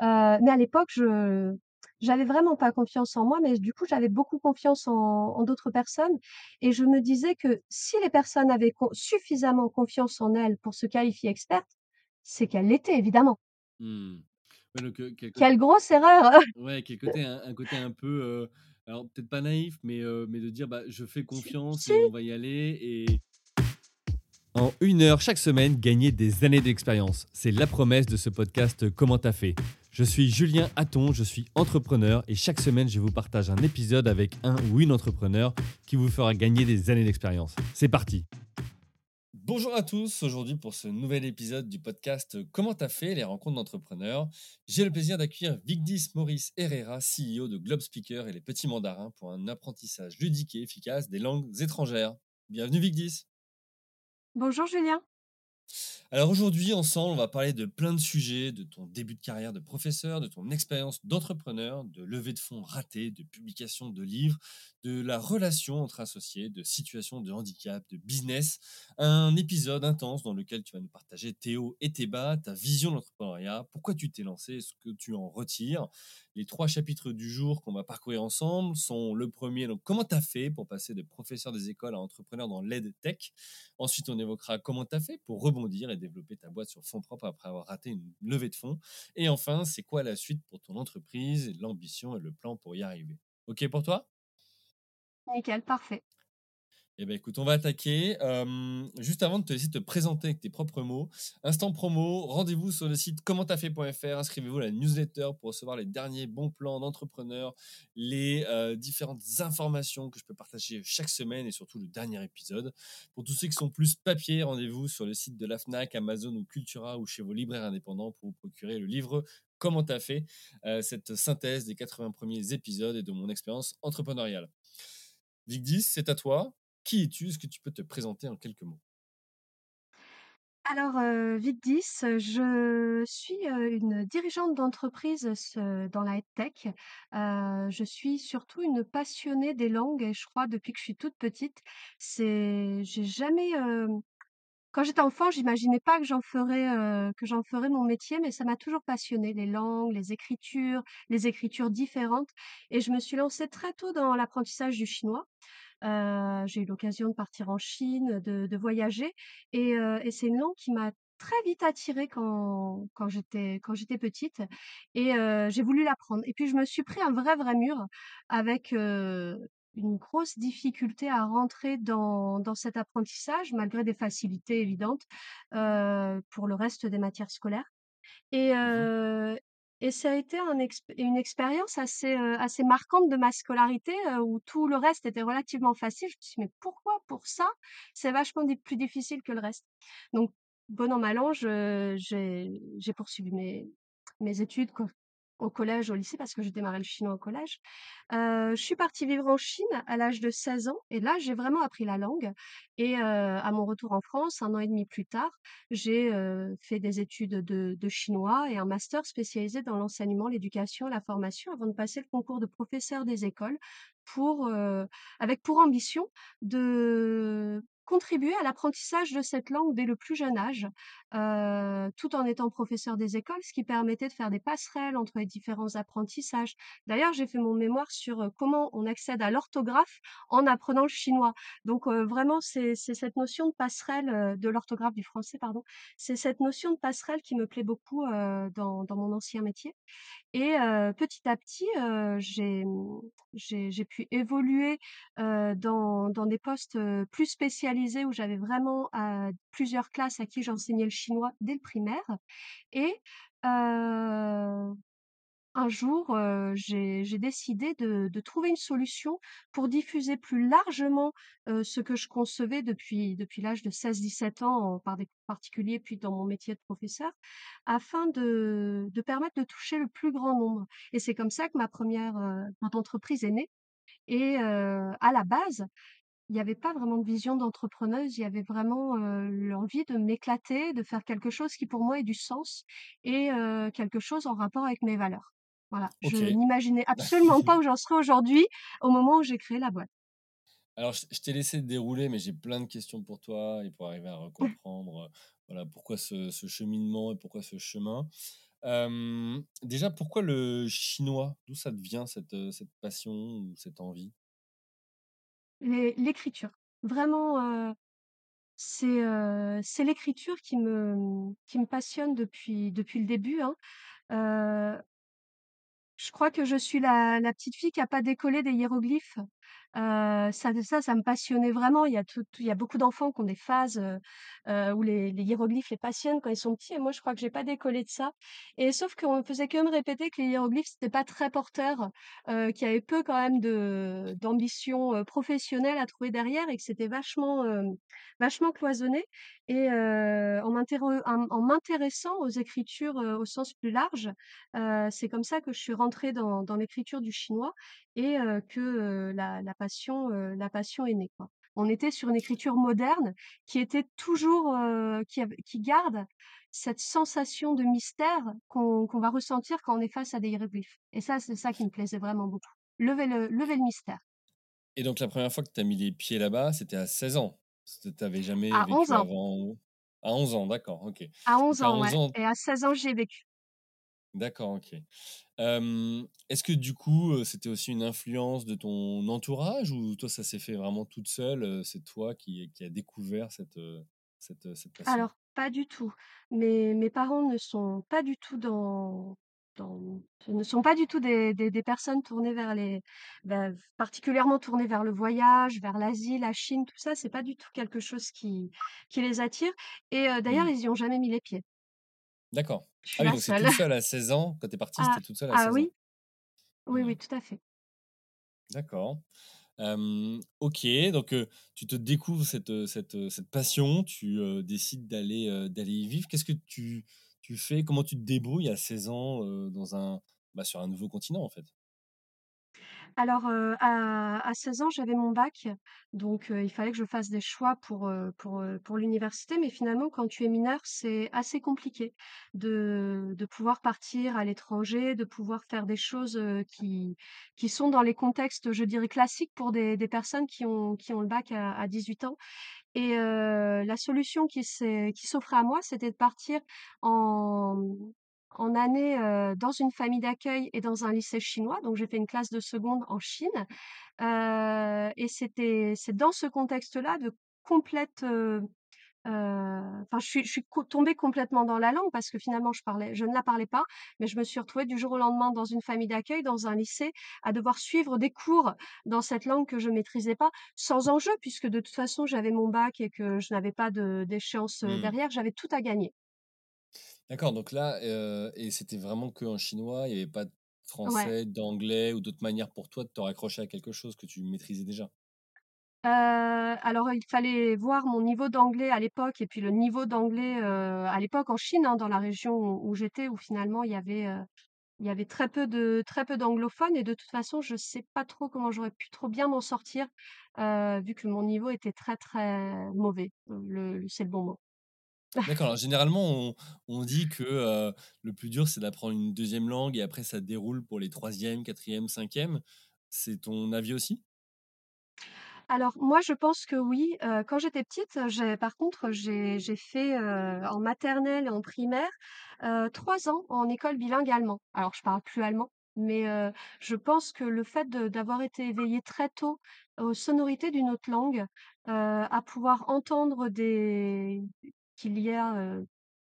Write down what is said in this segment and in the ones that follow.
Heu, mais à l'époque, je j'avais vraiment pas confiance en moi, mais du coup, j'avais beaucoup confiance en en d'autres personnes et je me disais que si les personnes avaient con suffisamment confiance en elles pour se qualifier experte, c'est qu'elles l'étaient évidemment. Mmh. Ouais, donc, heu, quel côté Quelle grosse erreur! ouais, quel côté un un côté un peu, heu, alors peut-être pas naïf, mais, heu, mais de dire: «Bah, je fais Si, confiance si! et on va y aller» et En une heure chaque semaine, gagner des années d'expérience. C'est la promesse de ce podcast Comment t'as fait? Je suis Julien Hatton, je suis entrepreneur et chaque semaine, je vous partage un épisode avec un ou une entrepreneur qui vous fera gagner des années d'expérience. C'est parti Bonjour à tous, aujourd'hui pour ce nouvel épisode du podcast Comment t'as fait les rencontres d'entrepreneurs? J'ai le plaisir d'accueillir Vigdis Maurice Herrera, CEO de Globe Speaker et les petits mandarins pour un apprentissage ludique et efficace des langues étrangères. Bienvenue Vigdis Bonjour Julien. Alors aujourd'hui, ensemble, on va parler de plein de sujets, de ton début de carrière de professeur, de ton expérience d'entrepreneur, de levée de fonds ratée, de publication de livres, de la relation entre associés, de situations de handicap, de business. Un épisode intense dans lequel tu vas nous partager hauts et tes bas, ta vision de l'entrepreneuriat, pourquoi tu t'es lancé, ce que tu en retires. Les trois chapitres du jour qu'on va parcourir ensemble sont le premier, donc comment tu as fait pour passer de professeur des écoles à entrepreneur dans l'aide tech? Ensuite, on évoquera comment tu as fait pour rebondir et développer ta boîte sur fonds propres après avoir raté une levée de fonds. Et enfin, c'est quoi la suite pour ton entreprise, l'ambition et le plan pour y arriver? OK pour toi? Nickel, parfait. Eh bien, écoute, on va attaquer. Juste avant de te laisser te présenter avec tes propres mots, instant promo, rendez-vous sur le site commenttafait.fr, inscrivez-vous à la newsletter pour recevoir les derniers bons plans d'entrepreneurs, les différentes informations que je peux partager chaque semaine et surtout le dernier épisode. Pour tous ceux qui sont plus papier, rendez-vous sur le site de la FNAC, Amazon ou Cultura ou chez vos libraires indépendants pour vous procurer le livre Comment t'as fait, cette synthèse des 80 premiers épisodes et de mon expérience entrepreneuriale. Vigdis, c'est à toi. Qui es-tu? Est-ce que tu peux te présenter en quelques mots? Alors, heu, Vigdis, je suis, heu, une dirigeante d'entreprise dans la tech. Heu, je suis surtout une passionnée des langues et je crois depuis que je suis toute petite. C'est j'ai jamais, hem quand j'étais enfant, j'imaginais pas que j'en ferais, heu, que j'en mon métier, mais ça m'a toujours passionnée, les langues, les écritures, les écritures différentes. Et je me suis lancée très tôt dans l'apprentissage du chinois. Heu, j'ai eu l'occasion de partir en Chine, de voyager. Et heu et c'est une langue qui m'a très vite attirée quand j'étais quand j'étais petite. Et j'ai voulu l'apprendre. Et puis je me suis pris un vrai, vrai mur avec, une grosse difficulté à rentrer dans dans cet apprentissage malgré des facilités évidentes, heu, pour le reste des matières scolaires. Et Mmh heu et ça a été un exp une expérience assez, heu, assez marquante de ma scolarité, où tout le reste était relativement facile. Je me suis dit: «Mais pourquoi pour ça, c'est vachement plus difficile que le reste?» donc bon an mal an, j'ai poursuivi mes mes études au collège, au lycée parce que j'ai démarré le chinois au collège. Heu, je suis partie vivre en Chine à l'âge de 16 ans et là, j'ai vraiment appris la langue et heu, à mon retour en France, un an et demi plus tard, j'ai, heu, fait des études de de chinois et un master spécialisé dans l'enseignement, l'éducation la formation avant de passer le concours de professeur des écoles pour, avec pour ambition de contribuer à l'apprentissage de cette langue dès le plus jeune âge, heu, tout en étant professeur des écoles, ce qui permettait de faire des passerelles entre les différents apprentissages. D'ailleurs, j'ai fait mon mémoire sur, heu, comment on accède à l'orthographe en apprenant le chinois. Donc, heu, vraiment, c'est cette notion de passerelle, de l'orthographe du français, pardon. C'est cette notion de passerelle qui me plaît beaucoup, dans mon ancien métier et petit à petit, j'ai, pu évoluer, dans des postes, plus spécialisés où j'avais vraiment, plusieurs classes à qui j'enseignais le chinois dès le primaire et un jour, j'ai décidé de trouver une solution pour diffuser plus largement, ce que je concevais depuis depuis l'âge de 16-17 ans par des particuliers, puis dans mon métier de professeur, afin de de permettre de toucher le plus grand nombre. Et c'est comme ça que ma première re entreprise est née. Et à la base, il y avait pas vraiment de vision d'entrepreneuse, il y avait vraiment, heu, l'envie de m'éclater, de faire quelque chose qui pour moi ait du sens et heu, quelque chose en rapport avec mes valeurs. Voilà, je OK. n'imaginais absolument pas où j'en serais aujourd'hui, au moment où j'ai créé la boîte. Alors je je t'ai laissé dérouler, mais j'ai plein de questions pour toi et pour arriver à recomprendre, heu, voilà, pourquoi ce ce cheminement et pourquoi ce chemin. Hem, déjà, pourquoi le chinois? D'où ça te vient cette, heu, cette passion ou cette envie? L'é l'écriture. Vraiment, c'est, l'écriture qui me, qui me passionne depuis le début, hein. Je crois que je suis la la petite fille qui a pas décollé des hiéroglyphes. Ça ça, ça me passionnait vraiment. Il y a tout il y a beaucoup d'enfants qui ont des phases, où les hiéroglyphes les passionnent quand ils sont petits et moi je crois que j'ai pas décollé de ça et sauf qu'on me faisait quand même répéter que les hiéroglyphes c'était pas très porteur, heu, qu'il y avait peu quand même d'ambition, professionnelle à trouver derrière et que c'était vachement, hem, vachement cloisonné et en m'intére en en m'intéressant aux écritures, au sens plus large, c'est comme ça que je suis rentrée dans dans l'écriture du chinois et que, la la passion, heu, la passion est née, quoi. On était sur une écriture moderne qui était toujours, heu, qui garde cette sensation de mystère qu'on va ressentir quand on est face à des hiéroglyphes et ça, c'est ça qui me plaisait vraiment beaucoup. Lever le lever le mystère. Et donc la première fois que tu as mis les pieds là-bas, c'était à 16 ans? Tu avais jamais À 11 vécu ans, avant à 11 ans, d'accord, OK. à 11 Donc à ans, 11 ouais ans et à 16 ans, j'y ai vécu. D'accord, OK. Est-ce que du coup, c'était aussi une influence de ton entourage ou toi ça s'est fait vraiment toute seule, c'est toi qui qui a découvert cette, cette, passion? Alors, pas du tout. Mes mes parents ne sont pas du tout dans ne sont pas du tout des des des personnes tournées vers les bah, particulièrement tournées vers le voyage, vers l'Asie, la Chine, tout ça, c'est pas du tout quelque chose qui qui les attire et d'ailleurs, Mmh. ils y ont jamais mis les pieds. D'accord. Je suis Ah oui, donc c'est toute seule à 16 ans, quand tu es partie, Ah c'était toute seule à ah 16 ans? oui, oui, Mmh. oui, tout à fait. D'accord. OK, donc tu te découvres cette, cette, cette passion, tu, décides d'aller, d'aller y vivre. Qu'est-ce que tu tu fais? Comment tu te débrouilles à 16 ans, dans un bah, sur un nouveau continent, en fait? Alors, à à 16 ans, j'avais mon bac, donc il fallait que je fasse des choix pour, l'université. Mais finalement, quand tu es mineur, c'est assez compliqué de pouvoir partir à l'étranger, de pouvoir faire des choses, qui sont dans les contextes, je dirais, classiques pour des personnes qui ont le bac à à 18 ans. Et la solution qui s'offrait à moi, c'était de partir en, en année, dans une famille d'accueil et dans un lycée chinois. Donc j'ai fait une classe de seconde en Chine, et c'était c'est dans ce contexte-là de complète, enfin, je suis je suis tombée complètement dans la langue parce que finalement je parlais je ne la parlais pas, mais je me suis retrouvée du jour au lendemain dans une famille d'accueil, dans un lycée, à devoir suivre des cours dans cette langue que je maîtrisais pas, sans enjeu puisque de toute façon j'avais mon bac et que je n'avais pas de d'échéance, Mmh. derrière, j'avais tout à gagner. D'accord, donc là, et c'était vraiment qu'en chinois, il y avait pas de Ouais. français, d'anglais ou d'autres manières pour toi de te raccrocher à quelque chose que tu maîtrisais déjà? Alors il fallait voir mon niveau d'anglais à l'époque et puis le niveau d'anglais, à l'époque en Chine, hein, dans la région où où j'étais, où finalement il y avait, Il y avait très peu de très peu d'anglophones et de toute façon, je sais pas trop comment j'aurais pu trop bien m'en sortir, vu que mon niveau était très, très mauvais. Le c'est le bon mot. D'accord, alors généralement on dit que, le plus dur c'est d'apprendre une deuxième langue et après ça déroule pour les troisième, quatrième, cinquième. C'est ton avis aussi? Alors moi, je pense que oui, quand j'étais petite, par contre, j'ai fait, en maternelle et en primaire, 3 ans en école bilingue allemand. Alors je parle plus allemand, mais je pense que le fait d'avoir été éveillée très tôt aux sonorités d'une autre langue, à pouvoir entendre des qu'il y a,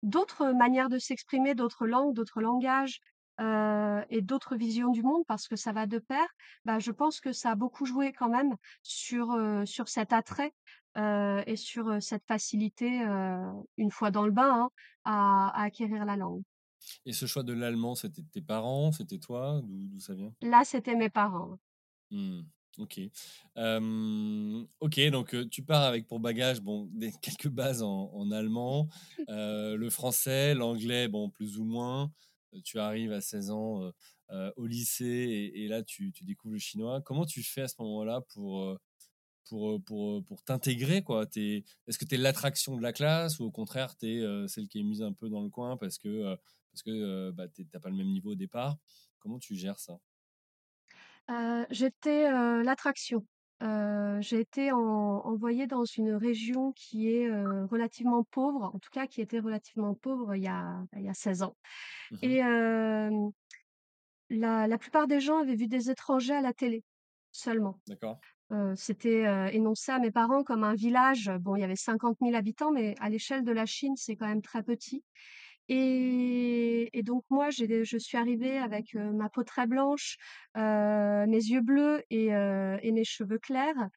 d'autres manières de s'exprimer, d'autres langues, d'autres langages, et d'autres visions du monde parce que ça va de pair, bah, je pense que ça a beaucoup joué quand même sur, sur cet attrait, et sur, cette facilité, une fois dans le bain, hein, à à acquérir la langue. Et ce choix de l'allemand, c'était tes parents, c'était toi? D'où ça vient? Là, c'était mes parents. Mmh. OK. OK, donc tu pars avec pour bagage, bon, des quelques bases en en allemand, heu, le français, l'anglais, bon, plus ou moins. Tu arrives à 16 ans, au lycée et et là tu tu découvres le chinois. Comment tu fais à ce moment-là pour, pour, pour, pour t'intégrer, quoi? Tu est-ce que tu es l'attraction de la classe ou au contraire tu es, celle qui est mise un peu dans le coin parce que, parce que, bah, tu es pas le même niveau au départ? Comment tu gères ça? Heu, j'étais, heu, l'attraction. Heu, j'ai été en envoyée dans une région qui est, heu, relativement pauvre, en tout cas qui était relativement pauvre il y a il y a 16 ans Mmh mh. et hem, la la plupart des gens avaient vu des étrangers à la télé, seulement. D'accord. Heu, c'était, heu, énoncé à mes parents comme un village, bon, il y avait 50 000 habitants, mais à l'échelle de la Chine, c'est quand même très petit et donc moi, je suis arrivée avec, ma peau très blanche, mes yeux bleus et et mes cheveux clairs.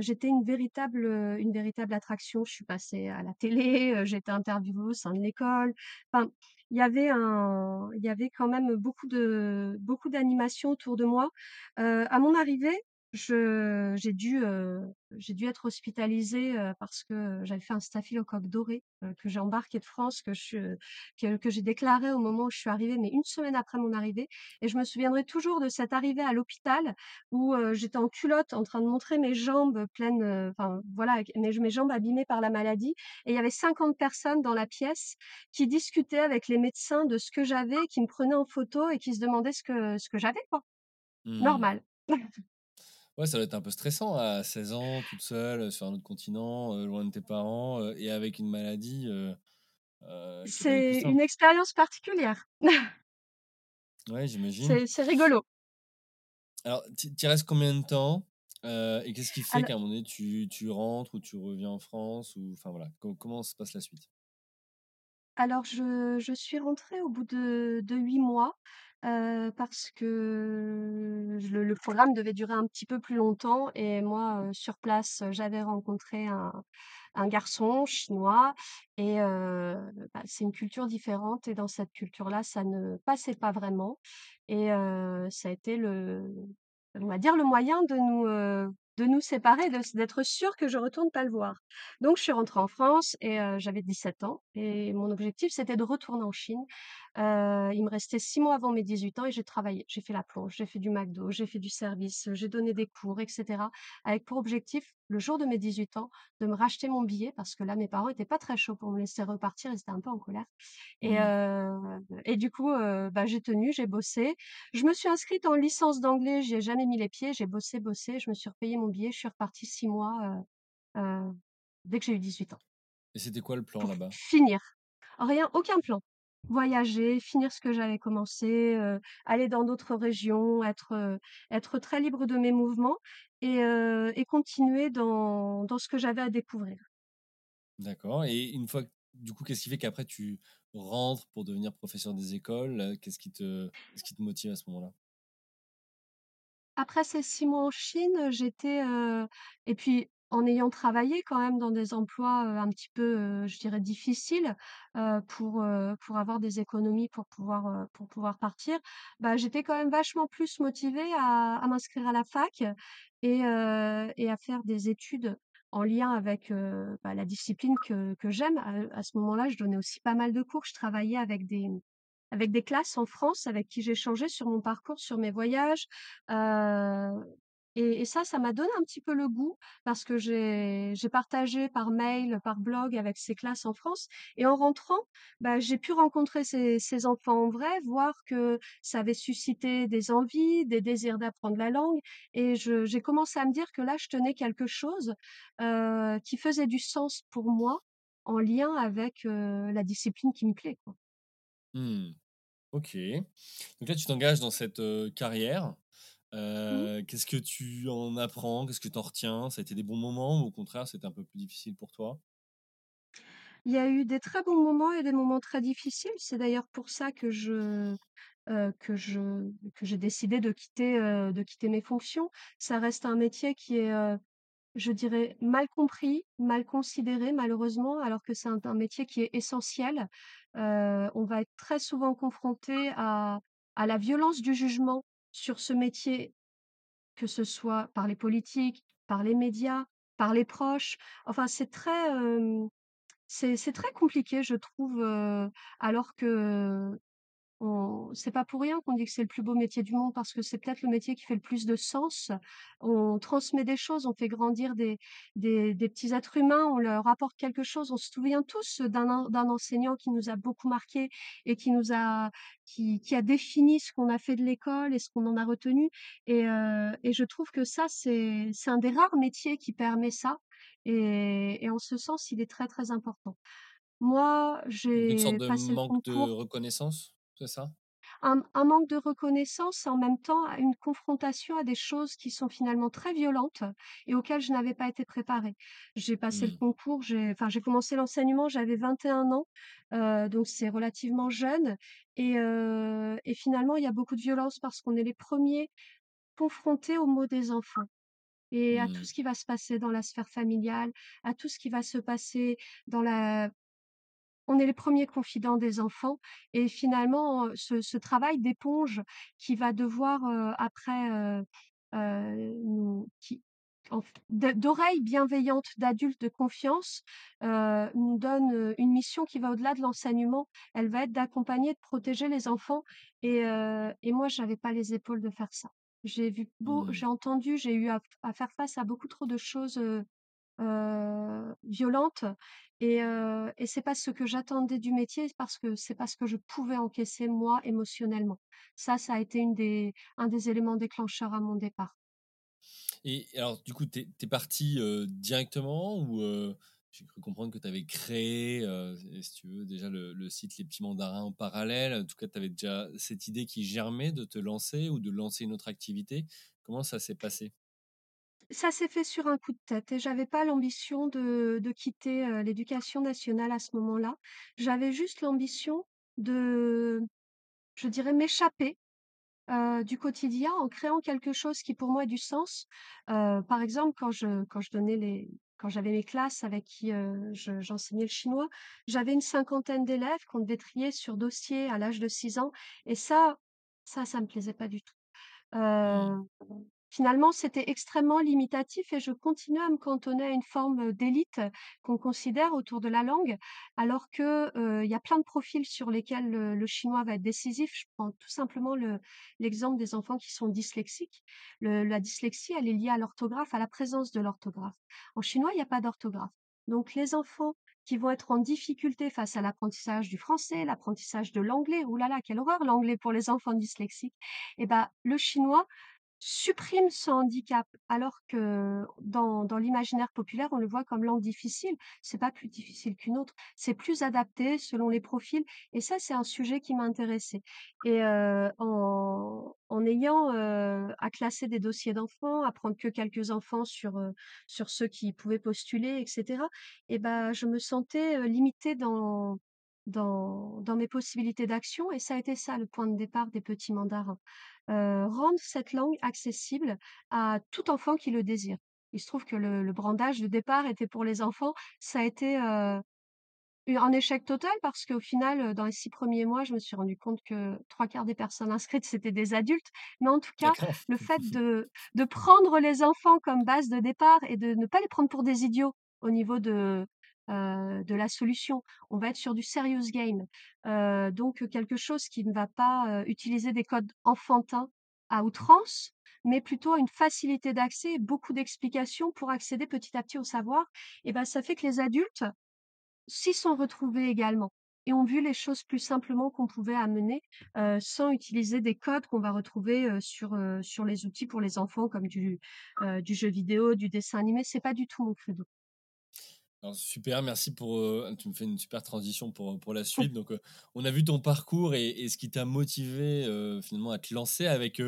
J'étais une véritable, une véritable attraction. Je suis passée à la télé, été interviewée au sein de l'école. Enfin, il y avait un il y avait quand même beaucoup de beaucoup d'animation autour de moi. À mon arrivée, je j'ai dû, heu, j'ai dû être hospitalisée, heu, parce que j'avais fait un staphylocoque doré, heu, que j'ai embarqué de France, que je que que j'ai déclaré au moment où je suis arrivée, mais une semaine après mon arrivée et je me souviendrai toujours de cette arrivée à l'hôpital où, heu, j'étais en culotte en train de montrer mes jambes pleines, heu, enfin voilà, avec mes mes jambes abîmées par la maladie et il y avait 50 personnes dans la pièce qui discutaient avec les médecins de ce que j'avais, qui me prenaient en photo et qui se demandaient ce que ce que j'avais quoi. Mmh. Normal. Ouais, ça doit être un peu stressant à 16 ans, toute seule, heu, sur un autre continent, heu, loin de tes parents, heu et avec une maladie, C'est une expérience particulière. Ouais, j'imagine. C'est rigolo. Alors, tu restes combien de temps? Et qu'est-ce qui fait qu'à un moment donné, tu tu rentres ou tu reviens en France ou enfin voilà, co comment se passe la suite? Alors je je suis rentrée au bout de de 8 mois, heu, parce que le le programme devait durer un petit peu plus longtemps et moi, heu, sur place, j'avais rencontré un un garçon chinois et heu, bah, c'est une culture différente et dans cette culture-là, ça ne passait pas vraiment et heu, ça a été le on va dire le moyen de nous, heu, de nous séparer, d'être sûrs que je retourne pas le voir. Donc je suis rentrée en France et heu, j'avais 17 ans et mon objectif, c'était de retourner en Chine. Il me restait 6 mois avant mes 18 ans et j'ai travaillé. J'ai fait la plonge, j'ai fait du McDo, j'ai fait du service, j'ai donné des cours et cetera, avec pour objectif, le jour de mes 18 ans, de me racheter mon billet parce que là, mes parents étaient pas très chauds pour me laisser repartir, ils étaient un peu en colère et Mmh. et du coup, bah, j'ai tenu, j'ai bossé. Je me suis inscrite en licence d'anglais, j'y ai jamais mis les pieds, j'ai bossé, bossé, je me suis repayé mon billet, je suis repartie 6 mois, dès que j'ai eu 18 ans Et c'était quoi le plan là-bas? finir. Rien, aucun plan. Voyager, finir ce que j'avais commencé, aller dans d'autres régions, être, être très libre de mes mouvements et continuer dans dans ce que j'avais à découvrir. D'accord et une fois du coup, qu'est-ce qui fait qu'après tu rentres pour devenir professeur des écoles? Qu'est-ce qui te qu'est-ce qui te motive à ce moment-là? Après ces 6 mois en Chine, j'étais, et puis en ayant travaillé quand même dans des emplois, un petit peu, je dirais difficiles, pour, pour avoir des économies pour pouvoir, pour pouvoir partir, bah, j'étais quand même vachement plus motivée à m'inscrire à la fac et et à faire des études en lien avec, bah, la discipline que j'aime. À ce moment-là, je donnais aussi pas mal de cours. Je travaillais avec des avec des classes en France avec qui j'échangeais sur mon parcours, sur mes voyages, et ça, ça m'a donné un petit peu le goût parce que j'ai partagé par mail, par blog avec ces classes en France et en rentrant, bah, j'ai pu rencontrer ces enfants en vrai, voir que ça avait suscité des envies, des désirs d'apprendre la langue et j'ai commencé à me dire que là, je tenais quelque chose, heu, qui faisait du sens pour moi en lien avec, heu, la discipline qui me plaît. Mmh. OK. Donc là, tu t'engages dans cette, carrière. Mmh. Heu, qu'est-ce que tu en apprends? Qu'est-ce que tu en retiens? Ça a été des bons moments ou au contraire, c'était un peu plus difficile pour toi? Il y a eu des très bons moments et des moments très difficiles. C'est d'ailleurs pour ça que je, heu, que je que j'ai décidé de quitter, heu, de quitter mes fonctions. Ça reste un métier qui est, je dirais mal compris, mal considéré malheureusement, alors que c'est un un métier qui est essentiel. On va être très souvent confronté à à la violence du jugement sur ce métier, que ce soit par les politiques, par les médias, par les proches. Enfin, c'est très, c'est compliqué, je trouve, alors que on c'est pas pour rien qu'on dit que c'est le plus beau métier du monde parce que c'est peut-être le métier qui fait le plus de sens. On transmet des choses, on fait grandir des des des petits êtres humains, on leur apporte quelque chose. On se souvient tous d'un d'un enseignant qui nous a beaucoup marqués et qui nous a qui qui a défini ce qu'on a fait de l'école et ce qu'on en a retenu et heu et je trouve que ça, c'est c'est un des rares métiers qui permet ça et et en ce sens, il est très, très important. Moi, Donc une sorte j'ai de passé le manque de reconnaissance, c'est ça? un un manque de reconnaissance en même temps une confrontation à des choses qui sont finalement très violentes et auxquelles je n'avais pas été préparée. J'ai passé le Mmh. concours, j'ai enfin j'ai commencé l'enseignement, j'avais 21 ans, heu, donc c'est relativement jeune et heu et finalement il y a beaucoup de violence parce qu'on est les premiers confrontés aux maux des enfants et à tout Mmh. ce qui va se passer dans la sphère familiale, à tout ce qui va se passer dans la on est les premiers confidents des enfants et finalement, ce ce travail d'éponge qui va devoir, après, nous qui d'oreilles bienveillantes d'adultes de confiance, nous donne, une mission qui va au-delà de l'enseignement. Elle va être d'accompagner, de protéger les enfants et moi j'avais pas les épaules de faire ça. J'ai vu beau Mmh. j'ai entendu, j'ai eu à à faire face à beaucoup trop de choses, violente et heu et c'est pas ce que j'attendais du métier parce que c'est pas ce que je pouvais encaisser moi émotionnellement. Ça, ça a été une des un des éléments déclencheurs à mon départ. Et alors, du coup, tu es parti directement ou j'ai cru comprendre que tu avais créé, si tu veux, déjà le le site Les Petits Mandarins en parallèle. En tout cas, tu avais déjà cette idée qui germait de te lancer ou de lancer une autre activité. Comment ça s'est passé? Ça s'est fait sur un coup de tête et j'avais pas l'ambition de de quitter, heu, l'éducation nationale à ce moment-là. J'avais juste l'ambition de, je dirais, m'échapper heu, du quotidien en créant quelque chose qui pour moi ait du sens. Heu, par exemple, quand je quand je donnais les quand j'avais mes classes avec qui, heu, je j'enseignais le chinois, j'avais une cinquantaine d'élèves qu'on devait trier sur dossier à l'âge de 6 ans et ça ça, ça me plaisait pas du tout. Mmh. Heu, finalement, c'était extrêmement limitatif et je continuais à me cantonner à une forme, d'élite qu'on considère autour de la langue, alors que, il y a plein de profils sur lesquels le chinois va être décisif. Je prends tout simplement le l'exemple des enfants qui sont dyslexiques. Le la dyslexie, elle est liée à l'orthographe, à la présence de l'orthographe. En chinois, il y a pas d'orthographe. Donc les enfants qui vont être en difficulté face à l'apprentissage du français, l'apprentissage de l'anglais, là là, quelle horreur l'anglais pour les enfants dyslexiques! Et bah, le chinois supprime ce handicap, alors que dans dans l'imaginaire populaire, on le voit comme langue difficile. C'est pas plus difficile qu'une autre, c'est plus adapté selon les profils et ça, c'est un sujet qui m'a intéressée et heu, en en ayant, heu, à classer des dossiers d'enfants, à prendre que quelques enfants sur, heu, sur ceux qui pouvaient postuler et cetera et bah, je me sentais, limitée dans dans dans mes possibilités d'action et ça a été ça le point de départ des Petits Mandarins. Heu, rendre cette langue accessible à tout enfant qui le désire. Il se trouve que le le brandage de départ était pour les enfants. Ça a été, heu, eu un échec total parce qu'au final, heu, dans les 6 premiers mois, je me suis rendu compte que 3/4 des personnes inscrites, c'était des adultes. Mais en tout cas, le fait de de prendre les enfants comme base de départ et de ne pas les prendre pour des idiots au niveau de, heu, de la solution. On va être sur du serious game, heu, donc quelque chose qui ne va pas, utiliser des codes enfantins à outrance, mais plutôt une facilité d'accès beaucoup d'explications pour accéder petit à petit au savoir et bah, ça fait que les adultes s'y sont retrouvés également et ont vu les choses plus simplement qu'on pouvait amener, sans utiliser des codes qu'on va retrouver, sur, sur les outils pour les enfants comme du, du jeu vidéo, du dessin animé. C'est pas du tout mon credo. Super, merci pour, heu, tu me fais une super transition pour, pour la suite. Donc, heu, on a vu ton parcours et et ce qui t'a motivé, finalement à te lancer avec,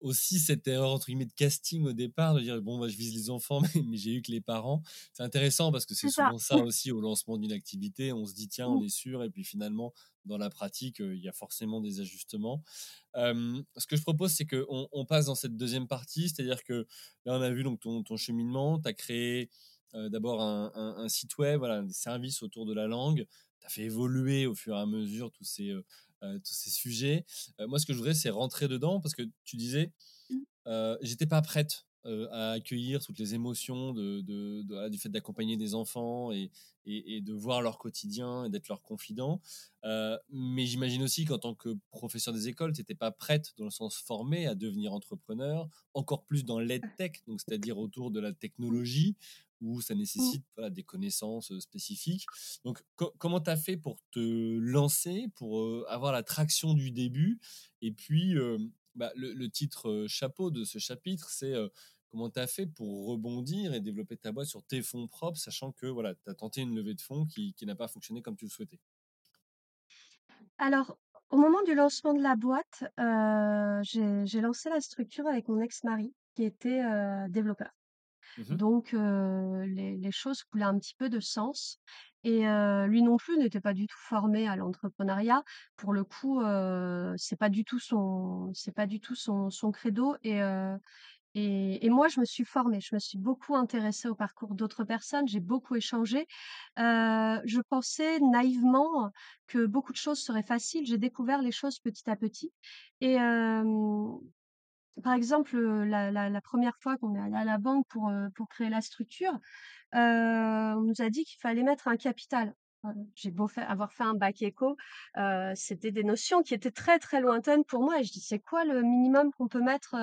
aussi cette erreur entre guillemets «de casting» au départ, de dire: «Bon, bah, je vise les enfants, mais mais j'ai eu que les parents». C'est intéressant parce que c'est ça. souvent ça aussi au lancement d'une activité. On se dit: «Tiens, on Mmh. est sûr» et puis finalement, dans la pratique, il y a forcément des ajustements. Ce que je propose, c'est qu'on on passe dans cette deuxième partie, c'est-à-dire que là, on a vu donc ton ton cheminement. Tu as créé, d'abord un un un site web, voilà, des services autour de la langue. Tu as fait évoluer au fur et à mesure tous ces, heu heu, tous ces sujets. Moi, ce que je voudrais, c'est rentrer dedans parce que tu disais, Mmh. «J'étais pas prête». à accueillir toutes les émotions de de de voilà, du fait d'accompagner des enfants et et et de voir leur quotidien et d'être leur confident. Mais j'imagine aussi qu'en tant que professeur des écoles, tu étais pas prête, dans le sens formé, à devenir entrepreneur, encore plus dans l'EdTech, donc c'est-à-dire autour de la technologie, où ça Mmh. nécessite, voilà, des connaissances, spécifiques. Donc co comment tu as fait pour te lancer, pour, avoir la traction du début? Et puis, bah, le le titre, chapeau de ce chapitre, c'est, comment tu as fait pour rebondir et développer ta boîte sur tes fonds propres, sachant que, voilà, tu as tenté une levée de fonds qui qui n'a pas fonctionné comme tu le souhaitais? Alors, au moment du lancement de la boîte, j'ai lancé la structure avec mon ex-mari qui était, développeur. Mmh mh. Donc les les choses coulaient un petit peu de sens et lui non plus n'était pas du tout formé à l'entrepreneuriat. Pour le coup, heu, c'est pas du tout son c'est pas du tout son son credo et et moi je me suis formée. Je me suis beaucoup intéressée au parcours d'autres personnes, j'ai beaucoup échangé. Je pensais naïvement que beaucoup de choses seraient faciles. J'ai découvert les choses petit à petit et par exemple, la 1 fois qu'on est allé à la banque pour, créer la structure, on nous a dit qu'il fallait mettre un capital. J'ai beau avoir fait un bac éco, c'était des notions qui étaient très, très lointaines pour moi et je dis: «C'est quoi le minimum qu'on peut mettre?»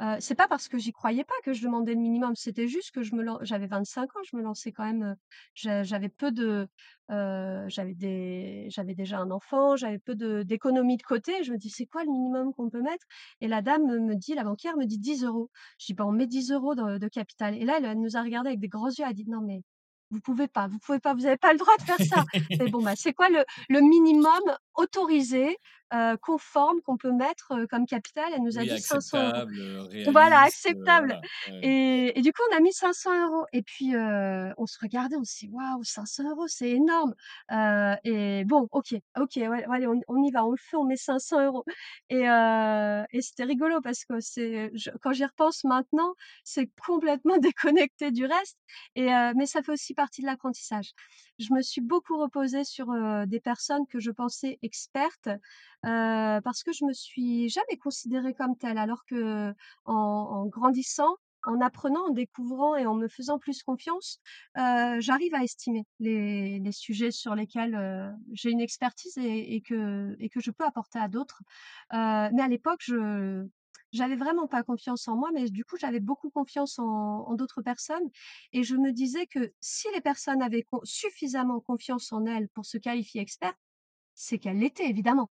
Heu c'est pas parce que j'y croyais pas que je demandais le minimum, c'était juste que je me lan j'avais 25 ans, je me lançais quand même, heu, j'a j'avais peu de, heu, j'avais des j'avais déjà un enfant, j'avais peu de d'économies de côté. Je me dis: «C'est quoi le minimum qu'on peut mettre?» et la dame me me dit la banquière me dit: «10 €». Je dis: «Bah, on met 10 € de de capital» et là, elle, elle nous a regardés avec des grands yeux, elle a dit: «Non mais vous pouvez pas, vous pouvez pas, vous avez pas le droit de faire ça». Mais bon, bah, c'est quoi le le minimum autorisé, heu, conforme qu'on peut mettre, comme capital? Elle nous a Oui, dit: «500 €». acceptable, heu, Voilà, acceptable ouais. et et du coup, on a mis 500 € et puis, on se regardait, on s'est dit: «Waouh, 500 €, c'est énorme!» et bon, OK, OK, ouais, allez, on on y va, on le fait, on met 500 € et heu et c'était rigolo parce que c'est quand j'y repense maintenant, c'est complètement déconnecté du reste et mais ça fait aussi partie de l'apprentissage. Je me suis beaucoup reposée sur, des personnes que je pensais expertes, parce que je me suis jamais considérée comme telle alors qu'en en grandissant, en apprenant, en découvrant et en me faisant plus confiance, j'arrive à estimer les sujets sur lesquels, j'ai une expertise et que que je peux apporter à d'autres. Mais à l'époque, je j'avais vraiment pas confiance en moi, mais du coup, j'avais beaucoup confiance en en d'autres personnes et je me disais que si les personnes avaient con suffisamment confiance en elles pour se qualifier experte, c'est qu'elles l'étaient évidemment.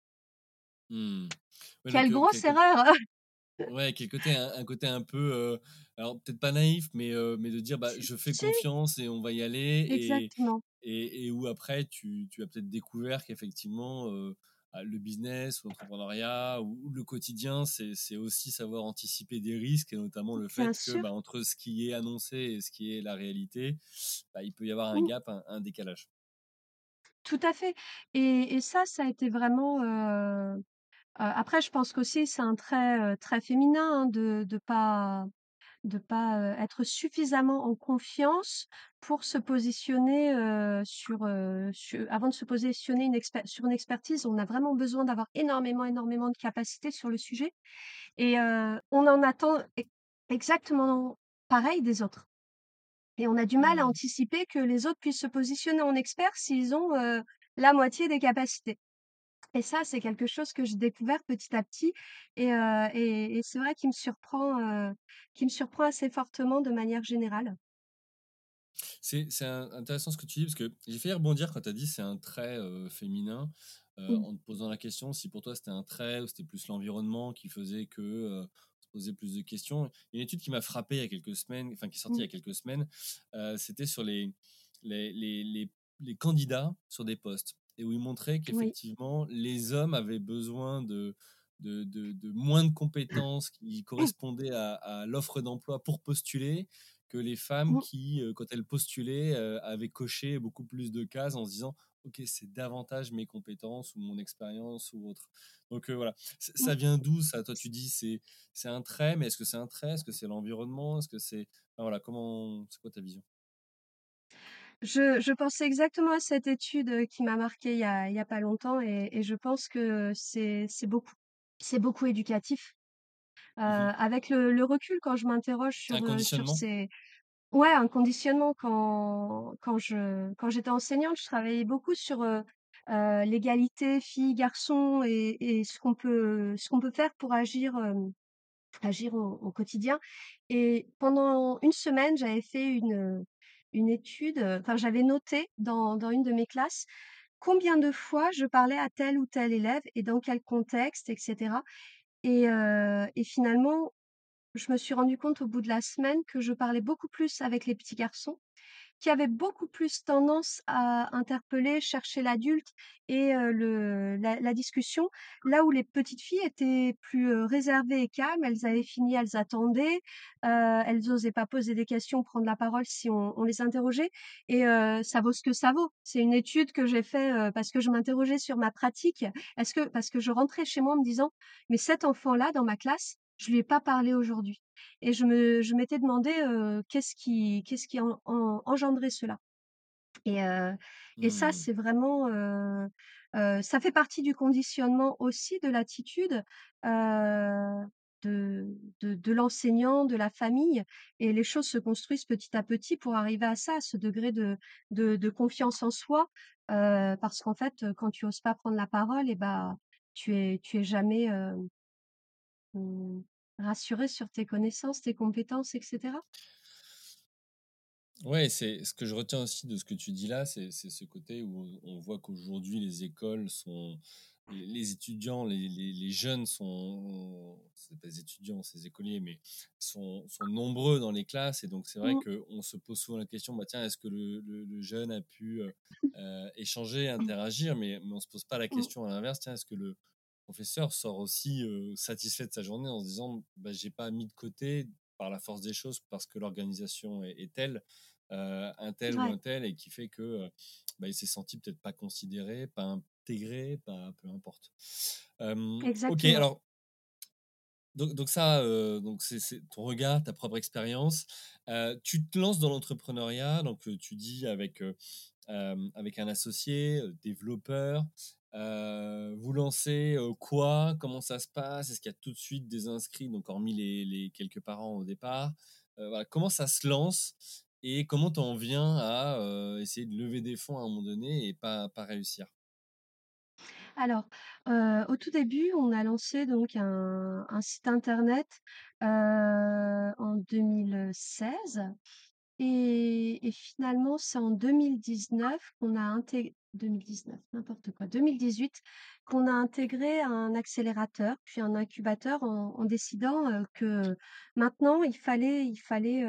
Mmh. Ouais, donc Quelle grosse quelque erreur! ouais, quel côté un un côté un peu, heu, alors peut-être pas naïf, mais heu, mais de dire: «Bah, je fais si, confiance et on va y aller» et exactement. et et où après tu tu as peut-être découvert qu'effectivement, heu, bah, le business ou l'entrepreneuriat ou le quotidien, c'est aussi savoir anticiper des risques et notamment le fait que, bah, entre ce qui est annoncé et ce qui est la réalité, bah, il peut y avoir un gap, un un décalage. Tout à fait et et ça, ça a été vraiment, heu, heu, après je pense qu'aussi c'est un trait, heu, très féminin, hein, de de pas de pas, être suffisamment en confiance pour se positionner, sur, avant de se positionner une sur une expertise, on a vraiment besoin d'avoir énormément, énormément de capacités sur le sujet et on en attend exactement pareil des autres et on a du mal à Mmh. anticiper que les autres puissent se positionner en experts s'ils ont, la moitié des capacités et ça, c'est quelque chose que j'ai découvert petit à petit et et c'est vrai qui me surprend, qui me surprend assez fortement de manière générale. C'est c'est in intéressant ce que tu dis parce que j'ai failli rebondir quand tu as dit: «C'est un trait, féminin», Mmh. en te posant la question si pour toi c'était un trait ou c'était plus l'environnement qui faisait que, posait plus de questions. Une étude qui m'a frappé il y a quelques semaines, enfin qui est sortie il y a quelques semaines, c'était sur les les les les les candidats sur des postes et où ils montraient Oui. qu'effectivement les hommes avaient besoin de de de de moins de compétences qui correspondaient à à l'offre d'emploi pour postuler, que les femmes Mmh. qui, heu, quand elles postulaient, heu, avaient coché beaucoup plus de cases en se disant: «OK, c'est davantage mes compétences ou mon expérience ou autre». Donc voilà. Ç ça Mmh. vient d'où ça? Toi tu dis c'est c'est un trait, mais est-ce que c'est un trait? Est-ce que c'est l'environnement? Est-ce que c'est enfin voilà, comment c'est quoi ta vision? Je je pensais exactement à cette étude, heu, qui m'a marquée il y a il y a pas longtemps et et je pense que c'est c'est beaucoup c'est beaucoup éducatif. Heu, Mmh mh. avec le le recul quand je m'interroge Un sur, heu, sur conditionnement? ces ouais, un conditionnement quand quand je quand j'étais enseignante, je travaillais beaucoup sur, heu heu, l'égalité filles-garçons et et ce qu'on peut ce qu'on peut faire pour agir, hem, agir au au quotidien et pendant une semaine, j'avais fait une, une étude, enfin j'avais noté dans une de mes classes combien de fois je parlais à tel ou tel élève et dans quel contexte et cetera. Et et finalement, je me suis rendu compte au bout de la semaine que je parlais beaucoup plus avec les petits garçons qui avaient beaucoup plus tendance à interpeller, chercher l'adulte et le la discussion. Là où les petites filles étaient plus, réservées et calmes, elles avaient fini, elles attendaient, elles osaient pas poser des questions, prendre la parole si on les interrogeait et ça vaut ce que ça vaut. C'est une étude que j'ai fait, heu, parce que je m'interrogeais sur ma pratique. Est-ce que parce que je rentrais chez moi en me disant: «Mais cet enfant-là dans ma classe, je lui ai pas parlé aujourd'hui». Et je me je m'étais demandé, qu'est-ce qui qu'est-ce qui en en engendrait cela? Et et ça, Mmh. c'est vraiment, ça fait partie du conditionnement aussi de l'attitude, de de de l'enseignant, de la famille et les choses se construisent petit à petit pour arriver à ça, à ce degré de de de confiance en soi, parce qu'en fait, quand tu oses pas prendre la parole et bah, tu es tu es jamais, mmh, rassuré sur tes connaissances, tes compétences et cetera? Ouais, c'est ce que je retiens aussi de ce que tu dis là, c'est ce côté où on voit qu'aujourd'hui les écoles sont les étudiants, les les les jeunes sont c'est pas des étudiants, c'est des écoliers, mais sont sont nombreux dans les classes et donc c'est vrai Mmh. qu'on se pose souvent la question: «Bah, tiens, est-ce que le le le jeune a pu, heu heu, échanger, interagir?» mais mais on se pose pas la Mmh. question à l'inverse: «Tiens, est-ce que le professeur sort aussi, satisfait de sa journée en se disant: "Bah, j'ai pas mis de côté par la force des choses parce que l'organisation est est telle, un tel ou un tel et qui fait que, bah, il s'est senti peut-être pas considéré, pas intégré, pas peu importe. OK, alors donc donc ça, donc c'est ton regard, ta propre expérience. Tu te lances dans l'entrepreneuriat, donc tu dis avec, avec un associé, développeur. Heu, vous lancez, heu, quoi? Comment ça se passe? Est-ce qu'il y a tout de suite des inscrits, donc hormis les quelques parents au départ? Heu, voilà, comment ça se lance? Et comment tu en viens à, essayer de lever des fonds à un moment donné et pas pas réussir? Alors, au tout début, on a lancé donc un site internet, en 2016 et et finalement, c'est en 2019 qu'on a intég 2019, n'importe quoi, 2018 qu'on a intégré un accélérateur, puis un incubateur en décidant, que maintenant il fallait il fallait,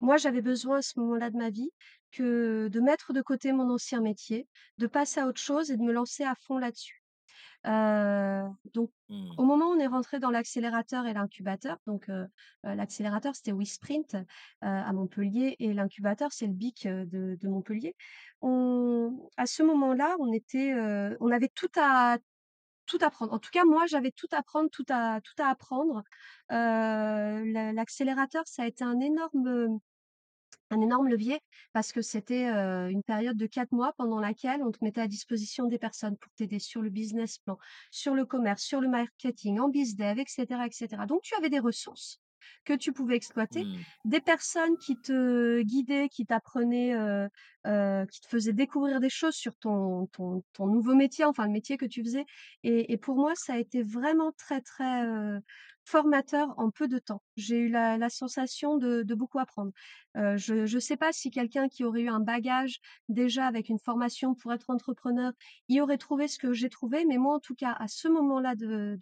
moi j'avais besoin à ce moment-là de ma vie que de mettre de côté mon ancien métier, de passer à autre chose et de me lancer à fond là-dessus. Donc Mmh. au moment où on est rentré dans l'accélérateur et l'incubateur, donc l'accélérateur c'était WeSprint, heu, à Montpellier et l'incubateur c'est le BIC, de de Montpellier. On à ce moment-là, on était, on avait tout à tout à prendre. En tout cas, moi, j'avais tout à prendre, tout à tout à apprendre. L'accélérateur, ça a été un énorme, un énorme levier parce que c'était, heu, une période de 4 mois pendant laquelle on te mettait à disposition des personnes pour t'aider sur le business plan, sur le commerce, sur le marketing, en bizdev et cetera et cetera. Donc tu avais des ressources que tu pouvais exploiter, Mmh. des personnes qui te guidaient, qui t'apprenaient, heu heu, qui te faisaient découvrir des choses sur ton ton ton nouveau métier, enfin le métier que tu faisais et et pour moi ça a été vraiment très, très, formateur en peu de temps. J'ai eu la la sensation de beaucoup apprendre. Heu, je je sais pas si quelqu'un qui aurait eu un bagage déjà avec une formation pour être entrepreneur, y aurait trouvé ce que j'ai trouvé, mais moi, en tout cas, à ce moment-là de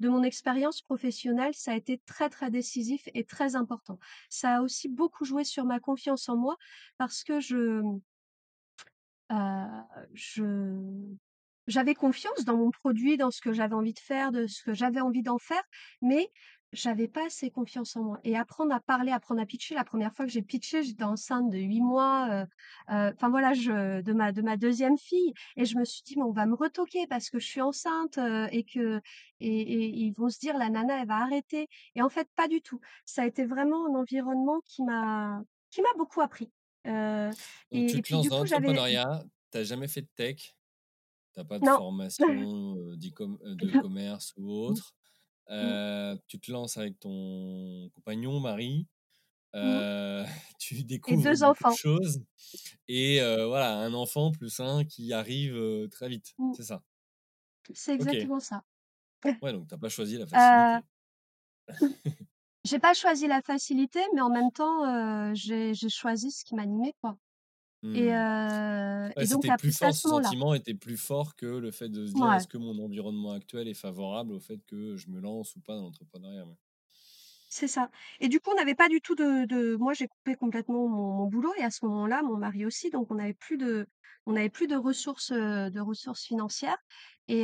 de mon expérience professionnelle, ça a été très, très décisif et très important. Ça a aussi beaucoup joué sur ma confiance en moi parce que je, Heu, je j'avais confiance dans mon produit, dans ce que j'avais envie de faire, de ce que j'avais envie d'en faire, mais j'avais pas assez confiance en moi. Et apprendre à parler, apprendre à pitcher, la première fois que j'ai pitché, j'étais enceinte de 8 mois, heu heu, enfin voilà, je de ma de ma deuxième fille et je me suis dit: «Mais on va me retoquer parce que je suis enceinte, heu et que et et ils vont se dire: "La nana, elle va arrêter"» et en fait, pas du tout. Ça a été vraiment un environnement qui m'a qui m'a beaucoup appris, et tu et te puis lances du dans coup, l'entrepreneuriat, tu as jamais fait de tech, tu as pas de non. formation, de commerce ou autre. Mmh. tu te lances avec ton compagnon, mari, Mmh. tu découvres 2 beaucoup de choses et voilà, un enfant plus un qui arrive, très vite, Mmh. c'est ça? C'est exactement ça. Ouais, donc tu as pas choisi la Heu facilité. J'ai pas choisi la facilité, mais en même temps, j'ai choisi ce qui m'animait, quoi et heu Ouais, et donc plus fort, ce sentiment était plus fort que le fait de se dire. «Est-ce que mon environnement actuel est favorable au fait que je me lance ou pas dans l'entrepreneuriat?» ouais. C'est ça et du coup, on n'avait pas du tout de de moi, j'ai coupé complètement mon mon boulot et à ce moment-là, mon mari aussi, donc on n'avait plus de on n'avait plus de ressources, de ressources financières et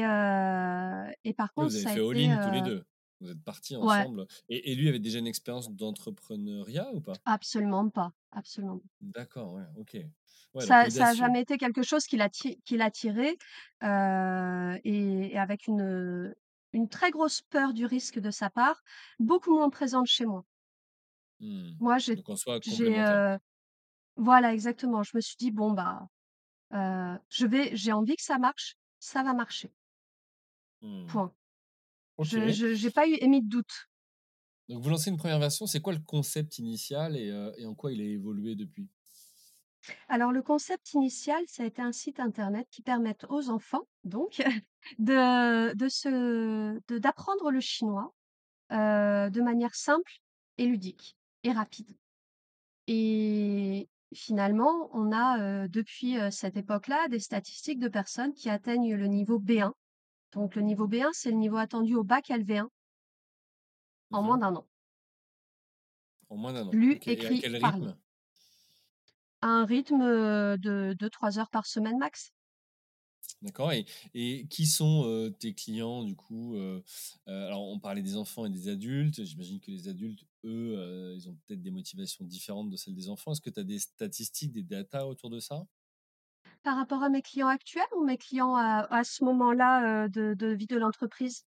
et par contre, vous avez ça a fait été, all-in tous les heu 2. Vous êtes partis Ouais. ensemble et et lui avait déjà une expérience d'entrepreneuriat ou pas? Absolument pas, absolument. D'accord, ouais, OK. Ouais, Ça ça a audacieux. jamais été quelque chose qui qui l'attirait, heu et et avec une, très grosse peur du risque de sa part, beaucoup moins présente chez moi. Mmh. Moi, j'ai heu voilà, exactement. Je me suis dit: «Bon, bah, je vais j'ai envie que ça marche, ça va marcher». Mmh. Point. Je j'ai pas eu émis de doute. Donc vous lancez une 1re version, c'est quoi le concept initial et heu et en quoi il a évolué depuis? Alors le concept initial, ça a été un site internet qui permette aux enfants, donc de de se de d'apprendre le chinois, heu, de manière simple et ludique et rapide et finalement, on a, heu, depuis, cette époque-là, des statistiques de personnes qui atteignent le niveau B1. Donc le niveau B1, c'est le niveau attendu au bac LV1 en moins d'1 an. En moins d'1 an. Lu, OK et à écrit, quel parlé. rythme? À un rythme, heu, de 2-3 heures par semaine max. D'accord et et qui sont, heu, tes clients du coup? Heu, alors on parlait des enfants et des adultes, j'imagine que les adultes, eux, ils ont peut-être des motivations différentes de celles des enfants. Est-ce que tu as des statistiques, des data autour de ça? Par rapport à mes clients actuels ou mes clients à à ce moment-là, de de vie de l'entreprise?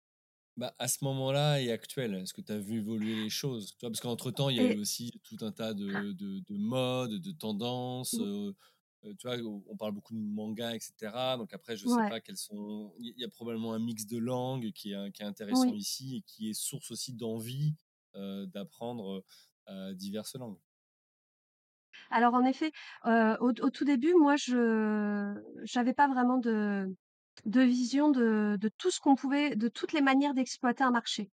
Bah, à ce moment-là et actuel, est-ce que tu as vu évoluer les choses? Tu vois? Parce qu'entre temps, il y a eu aussi tout un tas de de de modes, de tendances, Mmh. tu vois? On parle beaucoup de manga et cetera, donc après je sais Ouais. pas quels sont il y a probablement un mix de langues qui est qui est intéressant Oui. ici et qui est source aussi d'envie, d'apprendre, diverses langues. Alors en effet, au au tout début, moi je j'avais pas vraiment de de vision de de tout ce qu'on pouvait de toutes les manières d'exploiter un marché.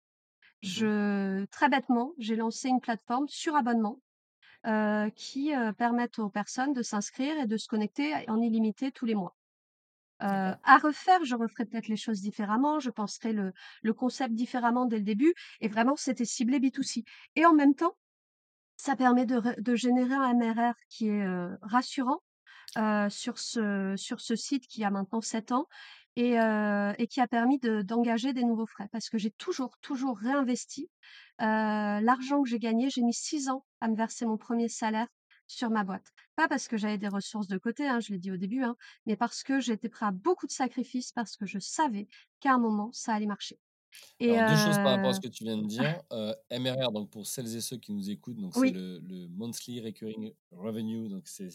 Mmh. Je très bêtement, j'ai lancé une plateforme sur abonnement, qui, heu, permettent aux personnes de s'inscrire et de se connecter en illimité tous les mois. À refaire, je referais peut-être les choses différemment, je penserais le le concept différemment dès le début et vraiment c'était ciblé B2C et en même temps, ça permet de de générer un MRR qui est, rassurant, sur ce sur ce site qui a maintenant 7 ans et et qui a permis de d'engager des nouveaux frais. Parce que j'ai toujours, toujours réinvesti, l'argent que j'ai gagné, j'ai mis 6 ans à me verser mon 1er salaire sur ma boîte. Pas parce que j'avais des ressources de côté, hein, je l'ai dit au début, hein, mais parce que j'étais prêt à beaucoup de sacrifices, parce que je savais qu'à un moment, ça allait marcher et Alors 2 choses par rapport à ce que tu viens de dire, heu, MRR donc pour celles et ceux qui nous écoutent, donc c'est le le Monthly Recurring Revenue, donc c'est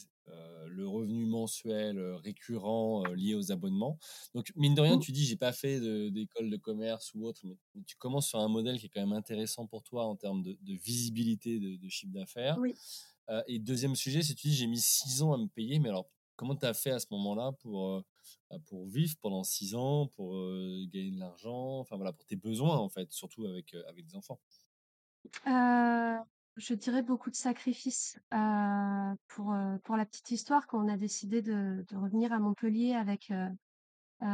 le revenu mensuel, récurrent, lié aux abonnements. Donc mine de rien, Mmh. tu dis: «J'ai pas fait de d'école de commerce ou autre», mais mais tu commences sur un modèle qui est quand même intéressant pour toi en termes de de visibilité de de chiffre d'affaires, Oui. et 2e sujet, c'est tu dis: «J'ai mis 6 ans à me payer», mais alors comment tu as fait à ce moment-là pour, pour vivre pendant 6 ans, pour, heu, gagner de l'argent, enfin voilà, pour tes besoins en fait, surtout avec, heu, avec des enfants? Je dirais beaucoup de sacrifices, pour, pour la petite histoire, quand on a décidé de de revenir à Montpellier avec, heu,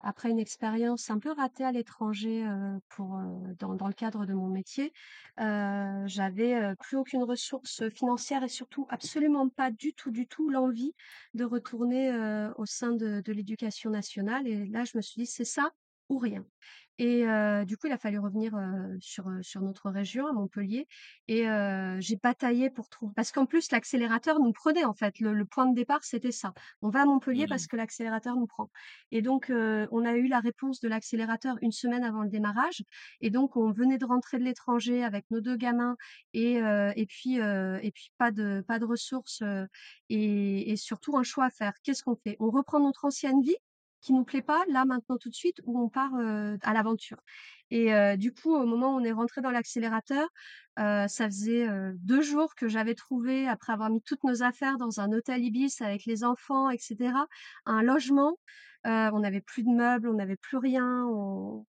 après une expérience un peu ratée à l'étranger, heu, pour, heu, dans le cadre de mon métier, j'avais, plus aucune ressource financière et surtout absolument pas du tout, du tout l'envie de retourner, au sein de de l'éducation nationale. Et là, je me suis dit: «C'est ça ou rien» et heu, du coup, il a fallu revenir, heu, sur, heu, sur notre région, à Montpellier et heu, j'ai bataillé pour trou parce qu'en plus l'accélérateur nous prenait, en fait. Le le point de départ, c'était ça. On va à Montpellier parce que l'accélérateur nous prend et donc heu, on a eu la réponse de l'accélérateur 1 semaine avant le démarrage et donc on venait de rentrer de l'étranger avec nos 2 gamins et heu et puis, heu et puis pas de pas de ressources, heu et et surtout un choix à faire. Qu'est-ce qu'on fait? On reprend notre ancienne vie qui nous plaît pas là, maintenant, tout de suite ou on part, à l'aventure? Et du coup, au moment où on est rentrés dans l'accélérateur, ça faisait, heu, 2 jours que j'avais trouvé, après avoir mis toutes nos affaires dans un hôtel Ibis avec les enfants et cetera, un logement. On n'avait plus de meubles, on n'avait plus rien, on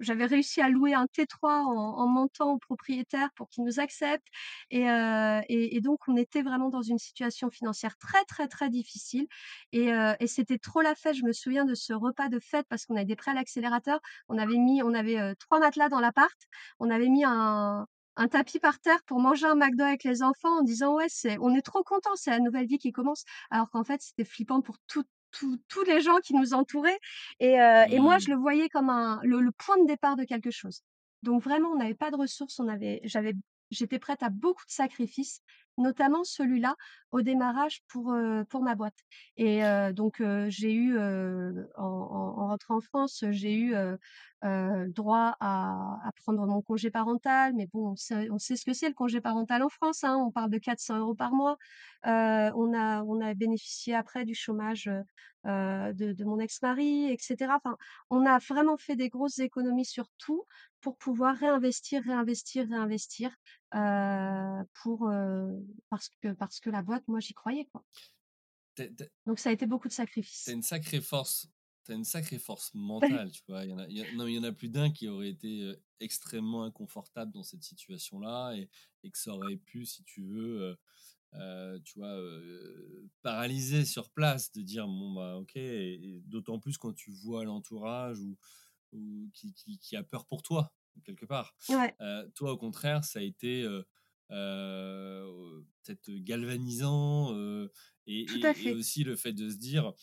j'avais réussi à louer un T3 en en mentant au propriétaire pour qu'il nous accepte et heu et donc on était vraiment dans une situation financière très, très, très difficile et heu et c'était trop la fête. Je me souviens de ce repas de fête parce qu'on avait des prêts à l'accélérateur. On avait mis on avait, heu, 3 matelas dans l'appart. On avait mis un tapis par terre pour manger un McDo avec les enfants en disant: «Ouais, c'est on est trop contents, c'est la nouvelle vie qui commence». Alors qu'en fait, c'était flippant pour tous tous les gens qui nous entouraient et et moi, je Mmh. le voyais comme un le le point de départ de quelque chose. Donc vraiment, on n'avait pas de ressources, on avait j'avais j'étais prête à beaucoup de sacrifices, notamment celui-là, au démarrage pour, heu, pour ma boîte et heu, donc j'ai eu, heu, en en en rentrant en France, j'ai eu, heu, droit à à prendre mon congé parental, mais bon, on sait on sait ce que c'est le congé parental en France, hein, on parle de 400 € par mois. Heu, on a on a bénéficié après du chômage, heu heu, de de mon ex-mari et cetera. Enfin, on a vraiment fait des grosses économies sur tout pour pouvoir réinvestir, réinvestir, réinvestir, pour, parce que parce que la boîte, moi, j'y croyais, quoi. Donc ça a été beaucoup de sacrifices. une sacrée force tu as une sacrée force mentale, tu vois? Il y en a il y a non, il y en a plus d'un qui aurait été, extrêmement inconfortable dans cette situation-là et et que ça aurait pu, si tu veux, tu vois, paralyser sur place, de dire: «Bon, bah, OK» et et d'autant plus quand tu vois l'entourage ou ou qui qui qui a peur pour toi, quelque part. Ouais. Toi, au contraire, ça a été, peut-être galvanisant, et Tout à et aussi le fait de se dire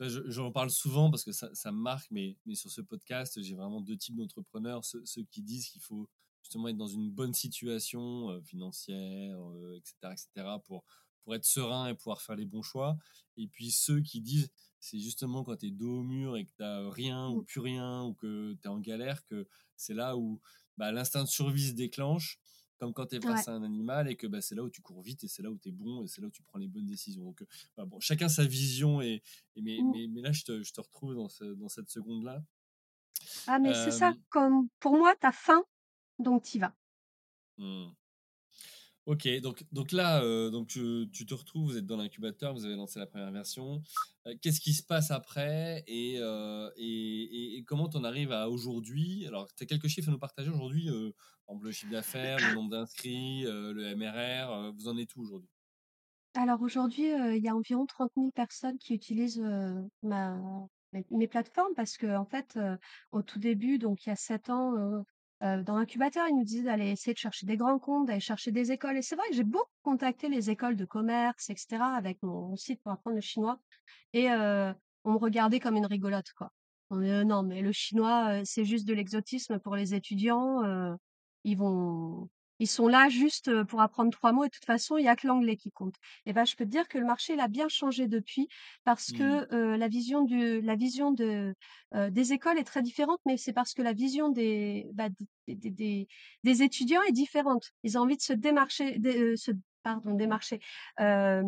j'en parle souvent parce que ça ça me marque, mais mais sur ce podcast, j'ai vraiment 2 types d'entrepreneurs. Ceux ceux qui disent qu'il faut justement être dans une bonne situation, heu, financière, heu et cetera et cetera pour pour être serein et pouvoir faire les bons choix et puis ceux qui disent: «C'est justement quand tu es dos au mur et que tu as rien ou Mmh. plus rien ou que tu es en galère que c'est là où, bah, l'instinct de survie se déclenche», comme quand tu es Ouais. face à un animal et que, bah, c'est là où tu cours vite et c'est là où tu es bon et c'est là où tu prends les bonnes décisions. Donc heu, bah, bon, chacun sa vision et et mais Mmh. mais mais là, je te je te retrouve dans ce dans cette seconde-là. Ah mais c'est ça, comme pour moi, tu as faim, donc tu y vas. Mmh. OK, donc donc là, heu, donc heu, tu te retrouves, vous êtes dans l'incubateur, vous avez lancé la 1re version. Heu, qu'est-ce qui se passe après et heu et et comment tu en arrives à aujourd'hui? Alors, tu as quelques chiffres à nous partager aujourd'hui, exemple le chiffre d'affaires, le nombre d'inscrits, le MRR, vous en êtes où aujourd'hui? Alors aujourd'hui, il y a environ 30 000 personnes qui utilisent, mes mes plateformes parce qu'en fait, heu, au tout début, donc il y a 7 ans, heu heu, dans l'incubateur, ils nous disaient d'aller essayer de chercher des grands comptes, d'aller chercher des écoles et c'est vrai que j'ai beaucoup contacté les écoles de commerce et cetera avec mon site pour apprendre le chinois et heu, on me regardait comme une rigolote, quoi. On me disait: «Non, mais le chinois, heu, c'est juste de l'exotisme pour les étudiants, heu, ils vont ils sont là juste, pour apprendre 3 mots et de toute façon, il y a que l'anglais qui compte» et bah, je peux te dire que le marché, il a bien changé depuis parce Mmh. que, heu, la vision du la vision de, heu, des écoles est très différente, mais c'est parce que la vision des, bah, des des des des étudiants est différente. Ils ont envie de se démarcher se pardon, démarcher, hem,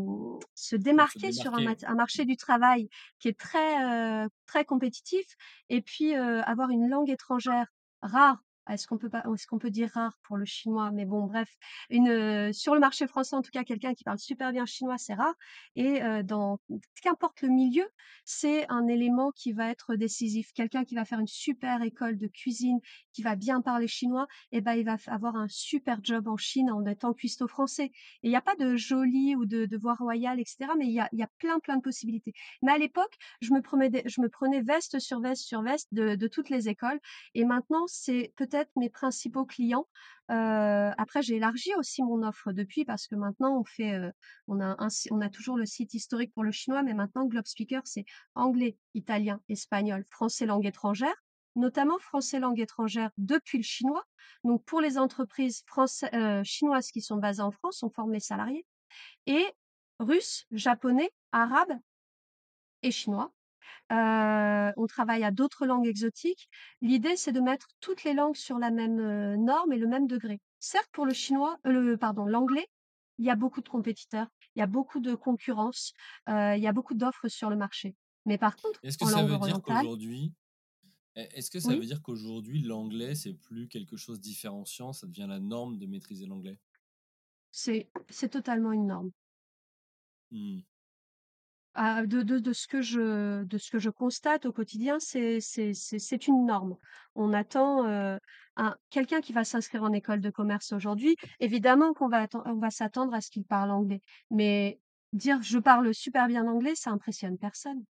se De se démarquer sur un démarquer. un marché Mmh. du travail qui est très, heu, très compétitif et puis, heu, avoir une langue étrangère rare. Est-ce qu'on peut pas est-ce qu'on peut dire rare pour le chinois? Mais bon, bref, une, heu, sur le marché français, en tout cas, quelqu'un qui parle super bien chinois, c'est rare et heu, dans qu'importe le milieu, c'est un élément qui va être décisif. Quelqu'un qui va faire une super école de cuisine, qui va bien parler chinois et bah, il va avoir un super job en Chine en étant cuistot français et il y a pas de joli ou de de voie royale et cetera, mais il y a y a plein, plein de possibilités. Mais à l'époque, je me prenais je me prenais veste sur veste sur veste de de toutes les écoles et maintenant, c'est peut-être mes principaux clients. Après j'ai élargi aussi mon offre depuis parce que maintenant on fait, on a toujours le site historique pour le chinois, mais maintenant Globe Speaker, c'est anglais, italien, espagnol, français langue étrangère, notamment français langue étrangère depuis le chinois. Donc pour les entreprises chinoises qui sont basées en France, on forme les salariés et russe, japonais, arabe et chinois. On travaille à d'autres langues exotiques. L'idée, c'est de mettre toutes les langues sur la même, norme et le même degré. Certes, pour le chinois, le pardon, l'anglais, il y a beaucoup de compétiteurs, il y a beaucoup de concurrence, il y a beaucoup d'offres sur le marché. Mais par contre, Est-ce que en ça veut dire orientale qu'aujourd'hui est est-ce que ça Oui. veut dire qu'aujourd'hui l'anglais, c'est plus quelque chose différenciant, ça devient la norme de maîtriser l'anglais? C'est c'est totalement une norme. Mmh. Ah, de de de ce que je de ce que je constate au quotidien, c'est c'est c'est c'est une norme. On attend, un quelqu'un qui va s'inscrire en école de commerce aujourd'hui, évidemment qu'on va atten on va s'attendre à ce qu'il parle anglais. Mais dire: «Je parle super bien anglais», ça impressionne personne.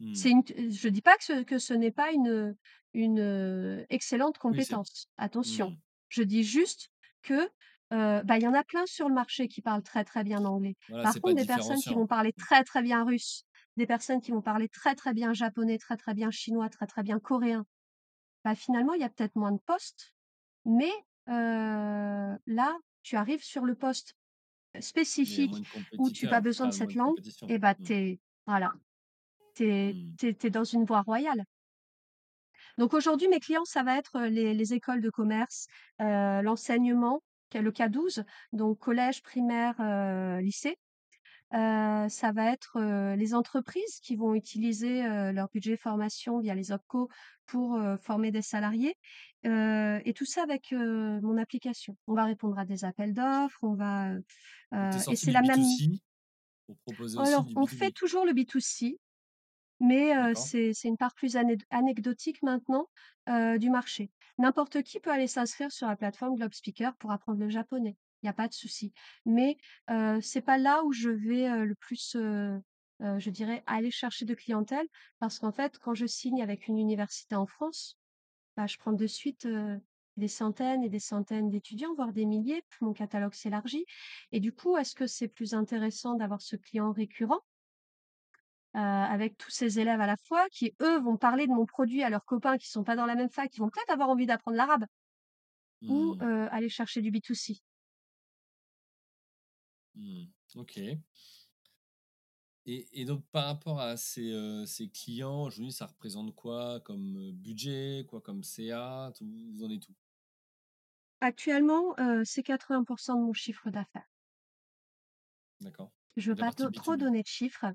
Mmh. C'est une t je dis pas que ce que ce n'est pas une, une, heu, excellente Oui, c'est compétence, attention. mmh. Je dis juste que, heu, bah, il y en a plein sur le marché qui parlent très, très bien anglais. Voilà, Par c'est pas contre, des personnes qui vont parler très, très bien russe, des personnes qui vont parler très, très bien japonais, très, très bien chinois, très, très bien coréen, bah, finalement, il y a peut-être moins de postes, mais heu, là, tu arrives sur le poste Mais il y a spécifique moins de où tu as besoin de cette de langue compétition. et bah, Mmh. tu es voilà, tu es Mmh. tu es tu es dans une voie royale. Donc aujourd'hui, mes clients, ça va être, heu, les les écoles de commerce, heu, l'enseignement, le K12, donc collège, primaire, heu, lycée. Heu, ça va être, heu, les entreprises qui vont utiliser, leur budget formation via les OPCO pour, former des salariés, et tout ça avec, mon application. On va répondre à des appels d'offres, on va, et c'est la même B2C pour alors on fait B2B? toujours le B2C, mais D'accord. c'est une part plus anecdotique maintenant, du marché. N'importe qui peut aller s'inscrire sur la plateforme Globe Speaker pour apprendre le japonais. Il y a pas de souci. Mais heu, c'est pas là où je vais, le plus, je dirais aller chercher de clientèle parce qu'en fait, quand je signe avec une université en France, bah, je prends de suite, des centaines et des centaines d'étudiants, voire des milliers, mon catalogue s'élargit et du coup, est-ce que c'est plus intéressant d'avoir ce client récurrent heu, avec tous ces élèves à la fois qui, eux, vont parler de mon produit à leurs copains qui sont pas dans la même fac, qui vont peut-être avoir envie d'apprendre l'arabe ou Mmh. heu, aller chercher du B2C. Mmh. OK. Et et donc par rapport à ces, heu, ces clients, aujourd'hui, ça représente quoi comme, budget, quoi comme CA? Tout vous en êtes où? Actuellement, c'est 80 de mon chiffre d'affaires. D'accord. Je veux Et la pas do trop B2B? donner de chiffres,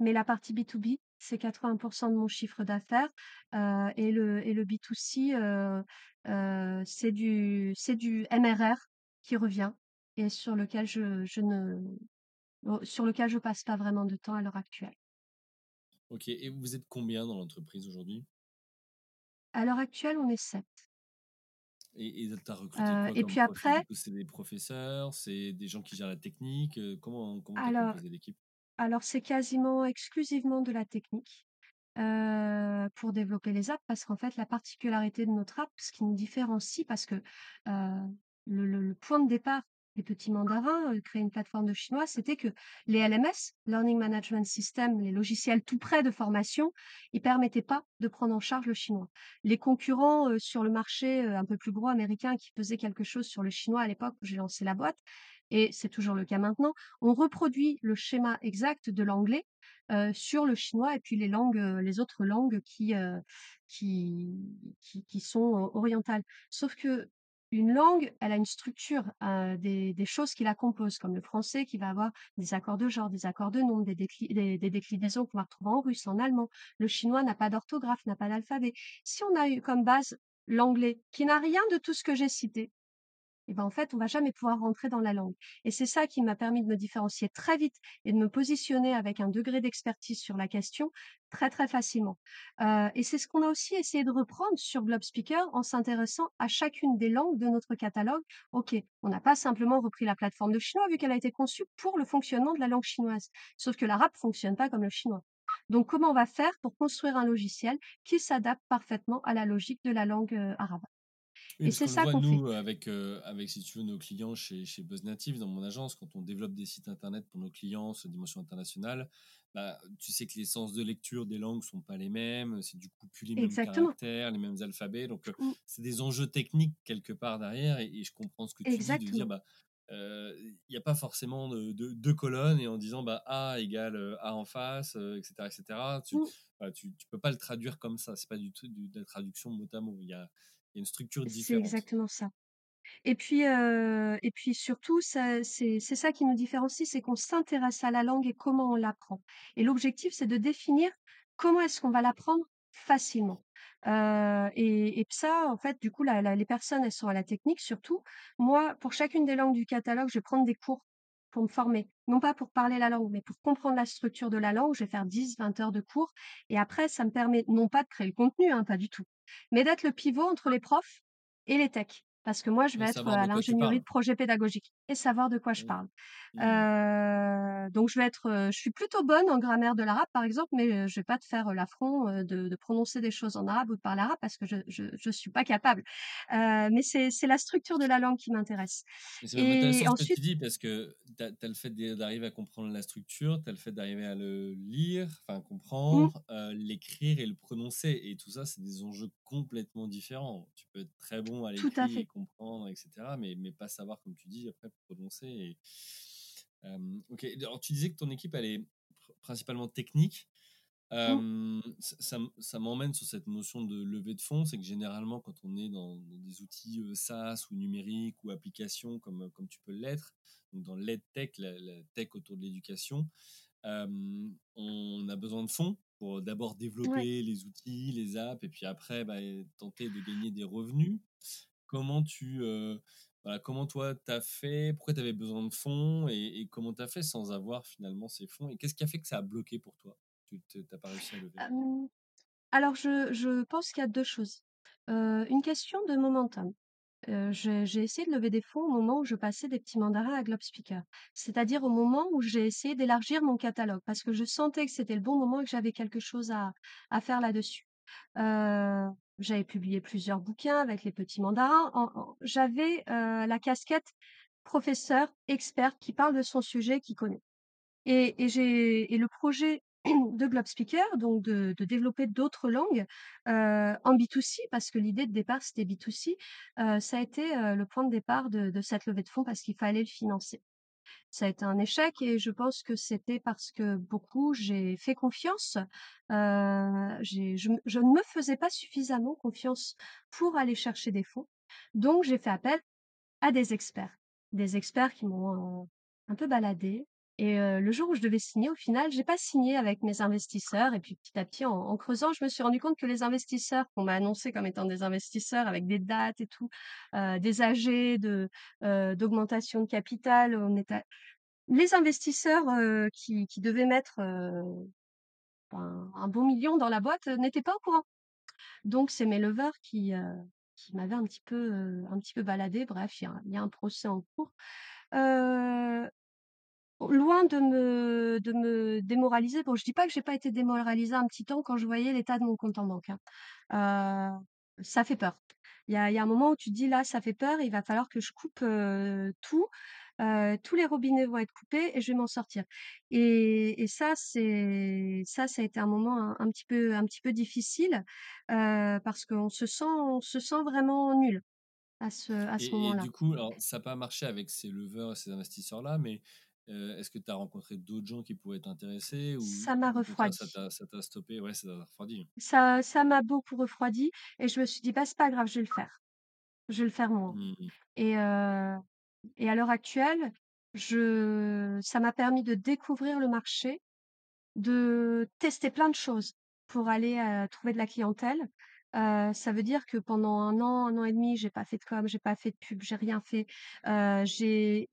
mais la partie B2B, c'est 80% de mon chiffre d'affaires, et le et le B2C, heu heu, c'est du c'est du MRR qui revient et sur lequel je je ne sur lequel je passe pas vraiment de temps à l'heure actuelle. OK et vous êtes combien dans l'entreprise aujourd'hui? À l'heure actuelle, on est 7. Et et as recruté quoi et puis après c'est des professeurs, c'est des gens qui gèrent la technique, comment comment alors l'équipe? alors c'est quasiment exclusivement de la technique, pour développer les apps parce qu'en fait la particularité de notre app, ce qui nous différencie parce que, heu, le le le point de départ des petits mandarins, heu, créer une plateforme de chinois, c'était que les LMS, Learning Management System, les logiciels tout prêts de formation, ils permettaient pas de prendre en charge le chinois. Les concurrents, heu, sur le marché, heu, un peu plus gros américain qui faisaient quelque chose sur le chinois à l'époque où j'ai lancé la boîte et c'est toujours le cas maintenant, on reproduit le schéma exact de l'anglais, heu, sur le chinois et puis les langues, les autres langues qui, qui sont, orientales. Sauf qu'une langue, elle a une structure, heu, des choses qui la composent, comme le français qui va avoir des accords de genre, des accords de nombre, des des déclinaisons qu'on va retrouver en russe, en allemand. Le chinois n'a pas d'orthographe, n'a pas d'alphabet. Si on a eu comme base l'anglais, qui n'a rien de tout ce que j'ai cité, et ben, en fait, on va jamais pouvoir rentrer dans la langue et c'est ça qui m'a permis de me différencier très vite et de me positionner avec un degré d'expertise sur la question très, très facilement. Heu et c'est ce qu'on a aussi essayé de reprendre sur Globe Speaker en s'intéressant à chacune des langues de notre catalogue. OK, on n'a pas simplement repris la plateforme de chinois vu qu'elle a été conçue pour le fonctionnement de la langue chinoise. Sauf que l'arabe fonctionne pas comme le chinois. Donc comment on va faire pour construire un logiciel qui s'adapte parfaitement à la logique de la langue, heu, arabe? Et c'est ça qu'on fait. nous avec, heu, avec si tu veux nos clients chez chez Buzz Native dans mon agence, quand on développe des sites internet pour nos clients sur dimension internationale, bah, tu sais que les sens de lecture des langues sont pas les mêmes, c'est du coup plus les mêmes Exactement. caractères, les mêmes alphabets, donc heu, Mmh, c'est des enjeux techniques quelque part derrière et et je comprends ce que tu dis de dire, exactement. bah, heu, il y a pas forcément de de 2 colonnes et en disant, bah, A égale, A en face, heu, et cetera et cetera. Tu tu tu peux pas le traduire comme ça, c'est pas du tout de la traduction mot à mot. Il y a il y a une structure c'est exactement ça Et puis, et puis surtout, c'est ça qui nous différencie, c'est qu'on s'intéresse à la langue et comment on l'apprend. Et l'objectif, c'est de définir comment est-ce qu'on va l'apprendre facilement. Et et ça, en fait, du coup, la la les personnes, elles sont à la technique surtout. Moi, pour chacune des langues du catalogue, je vais prendre des cours pour me former. Non pas pour parler la langue, mais pour comprendre la structure de la langue. Je vais faire 10-20 heures de cours et après, ça me permet non pas de créer le contenu, hein, pas du tout, mais d'être le pivot entre les profs et les techs. Parce que moi, je vais être, à l'ingénierie de projet pédagogique et savoir de quoi je Mmh. parle. Mmh. Donc je vais être, je suis plutôt bonne en grammaire de l'arabe, par exemple, mais je vais pas te faire, l'affront, de de prononcer des choses en arabe ou de parler arabe parce que je je je suis pas capable. Mais c'est c'est la structure de la langue qui m'intéresse c'est ce que tu ensuite dis parce que tu as le fait d'arriver à comprendre la structure, tu as le fait d'arriver à le lire, enfin mmh, comprendre, l'écrire et le prononcer et tout ça, c'est des enjeux complètement différents. Tu peux être très bon à tout comprendre et cetera, mais mais pas savoir, comme tu dis, après prononcer et OK. Alors tu disais que ton équipe, elle est pr principalement technique. Mmh, ça ça m'emmène sur cette notion de levée de fonds. C'est que généralement, quand on est dans dans des outils, SaaS ou numériques ou applications comme, comme tu peux l'être, donc dans l'EdTech, la la tech autour de l'éducation, on a besoin de fonds pour d'abord ouais. développer les outils, les apps et puis après, bah, tenter de gagner des revenus. Comment tu, heu, voilà, comment toi tu as fait? Pourquoi tu avais besoin de fonds et comment tu as fait sans avoir finalement ces fonds? Et qu'est-ce qui a fait que ça a bloqué pour toi? Tu tu pas réussi à lever? Alors je pense qu'il y a 2 choses. Une question de momentum. J'ai essayé de lever des fonds au moment où je passais des petits mandarins à Globe Speaker. C'est-à-dire au moment où j'ai essayé d'élargir mon catalogue parce que je sentais que c'était le bon moment et que j'avais quelque chose à faire là-dessus. J'avais publié plusieurs bouquins avec les petits mandarins. J'avais, heu, la casquette professeur experte qui parle de son sujet, qui connaît. Et et j'ai et le projet de Globe Speaker, donc de de développer d'autres langues, heu, en B2C, parce que l'idée de départ, c'était B2C, heu, ça a été, le point de départ de cette levée de fonds parce qu'il fallait le financer. Ça a été un échec et je pense que c'était parce que beaucoup j'ai fait confiance, j'ai je je ne me faisais pas suffisamment confiance pour aller chercher des fonds. Donc j'ai fait appel à des experts. Des experts qui m'ont, heu, un peu baladée et le jour où je devais signer, au final, j'ai pas signé avec mes investisseurs et puis petit à petit, en creusant, je me suis rendu compte que les investisseurs qu'on m'a annoncés comme étant des investisseurs avec des dates et tout, des AG d'augmentation de capital, les investisseurs, qui devaient mettre, ben, un bon million dans la boîte, heu, n'étaient pas au courant. Donc c'est mes leveurs qui, qui m'avaient un petit peu, un petit peu baladée. Bref, il y a un procès en cours. Loin de me de me démoraliser, bon, je dis pas que j'ai pas été démoralisée un petit temps quand je voyais l'état de mon compte en banque, hein. Heu, ça fait peur. Il y a il y a un moment où tu te dis: «Là, ça fait peur, il va falloir que je coupe, tout, tous les robinets vont être coupés et je vais m'en sortir» et et ça, c'est ça, ça a été un moment un un petit peu un petit peu difficile, parce qu'on se sent on se sent vraiment nul à ce à ce Et et moment-là. du coup, alors ça a pas marché avec ces leveurs et ces investisseurs-là, mais, heu, est-ce que tu as rencontré d'autres gens qui pourraient t'intéresser ou Ça m'a refroidi. t'a ça t'a stoppé? Ouais, ça t'a refroidi. Ça ça m'a beaucoup refroidi et je me suis dit: «Bah, c'est pas grave, je vais le faire. Je vais le faire moi» Mmh mh. et heu et à l'heure actuelle, je ça m'a permis de découvrir le marché, de tester plein de choses pour aller, heu, trouver de la clientèle. Ça veut dire que pendant un an, un an et demi, j'ai pas fait de com, j'ai pas fait de pub, j'ai rien fait. J'ai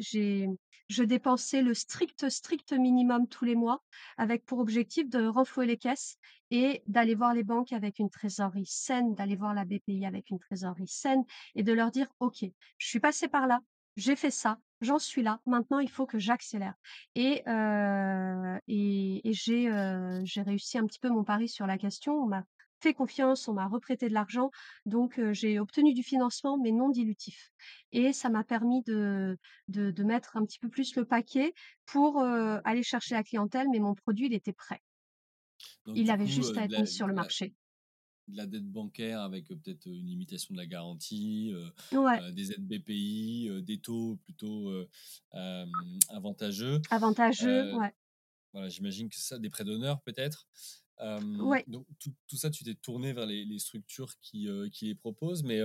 je dépensais le strict, strict minimum tous les mois avec pour objectif de renflouer les caisses et d'aller voir les banques avec une trésorerie saine, d'aller voir la BPI avec une trésorerie saine et de leur dire: «OK, je suis passée par là, j'ai fait ça, j'en suis là, maintenant il faut que j'accélère». Et heu et et j'ai, heu, j'ai réussi un petit peu mon pari sur la question. Fait confiance, on m'a reprêté de l'argent, donc j'ai obtenu du financement, mais non dilutif et ça m'a permis de de de mettre un petit peu plus le paquet pour, aller chercher la clientèle, mais mon produit, il était prêt. Donc Il avait coup, juste à être la mis sur le la marché. de la dette bancaire avec, peut-être, une limitation de la garantie, Ouais, des aides BPI, des taux plutôt, avantageux. avantageux, ouais. voilà, j'imagine que ça des prêts d'honneur peut-être? Ouais. donc tout tout ça, tu t'es tourné vers les les structures qui, les proposent, mais,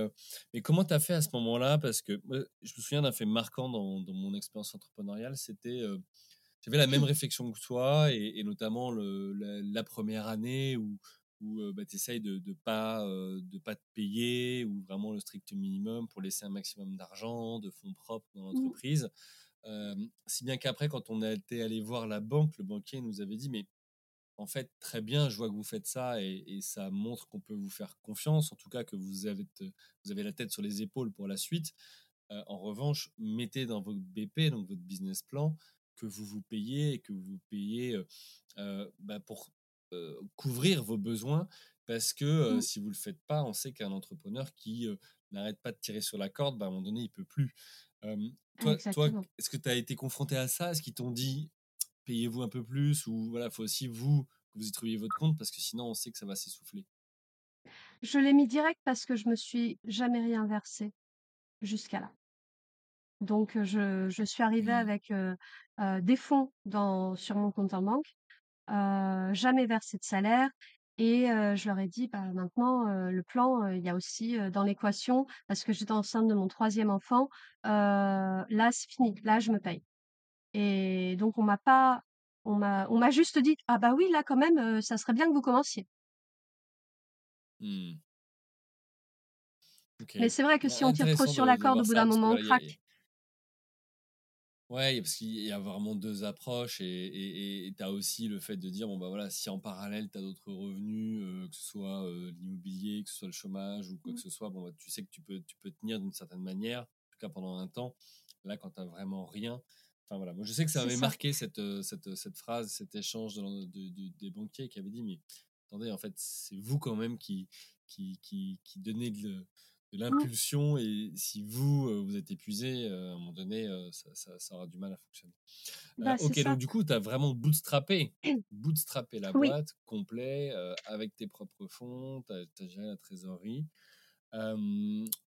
mais comment tu as fait à ce moment-là? Parce que je me souviens d'un fait marquant dans dans mon expérience entrepreneuriale, c'était, j'avais la même réflexion que toi et et notamment le la la 1 année où où, bah, tu essayes de de pas, de pas te payer ou vraiment le strict minimum pour laisser un maximum d'argent, de fonds propres dans Mmh. l'entreprise. Si bien qu'après quand on a été allé voir la banque, le banquier nous avait dit: «Mais en fait, très bien, je vois que vous faites ça et et ça montre qu'on peut vous faire confiance, en tout cas que vous avez vous avez la tête sur les épaules pour la suite. Heu, en revanche, mettez dans votre BP, donc votre business plan, que vous vous payez et que vous payez, heu heu, bah, pour, couvrir vos besoins parce que, Mmh. si vous le faites pas, on sait qu'un entrepreneur qui, n'arrête pas de tirer sur la corde, bah, à un moment donné, il peut plus». Toi toi, est-ce que tu as été confronté à ça? Est-ce qu'ils t'ont dit: «Payez-vous un peu plus» ou voilà, faut aussi vous, que vous y trouviez votre compte parce que sinon on sait que ça va s'essouffler? Je l'ai mis direct parce que je me suis jamais rien versé jusqu'à là. Donc heu, je je suis arrivée Mmh. avec, heu heu, des fonds dans sur mon compte en banque, jamais versé de salaire et je leur ai dit: «Bah, maintenant, le plan, il y a aussi, dans l'équation» parce que j'étais enceinte de mon troisième enfant, «là, c'est fini, là, je me paye» et donc on m'a pas on m'a on m'a juste dit: «Ah bah oui, là, quand même, heu, ça serait bien que vous commenciez». Mmh. OK. Mais c'est vrai que si on tire trop Intéressant sur de la de corde, voir au bout ça d'un parce que moment, on voilà, il y a craque. Ouais, parce qu'il y a vraiment 2 approches et et et tu as aussi le fait de dire, bon, bah, voilà, si en parallèle tu as d'autres revenus, heu, que ce soit, heu, l'immobilier, que ce soit le chômage ou quoi que Mmh. ce soit, bon, bah, tu sais que tu peux tu peux tenir d'une certaine manière, en tout cas pendant un temps. Là, quand tu as vraiment rien enfin voilà, moi je sais que ça ça. marqué cette, cette, heu, cette phrase, cet échange de l'en de de des banquiers qui avaient dit: «Mais attendez, en fait, c'est vous quand même qui qui qui qui donnez de Mmh. l'impulsion et si vous, heu, vous êtes épuisé, à un moment donné, ça ça ça aura du mal à fonctionner». Bah, OK, donc du coup, tu as vraiment bootstrappé bootstrappé la Oui. boîte complet, avec tes propres fonds, tu as géré la trésorerie.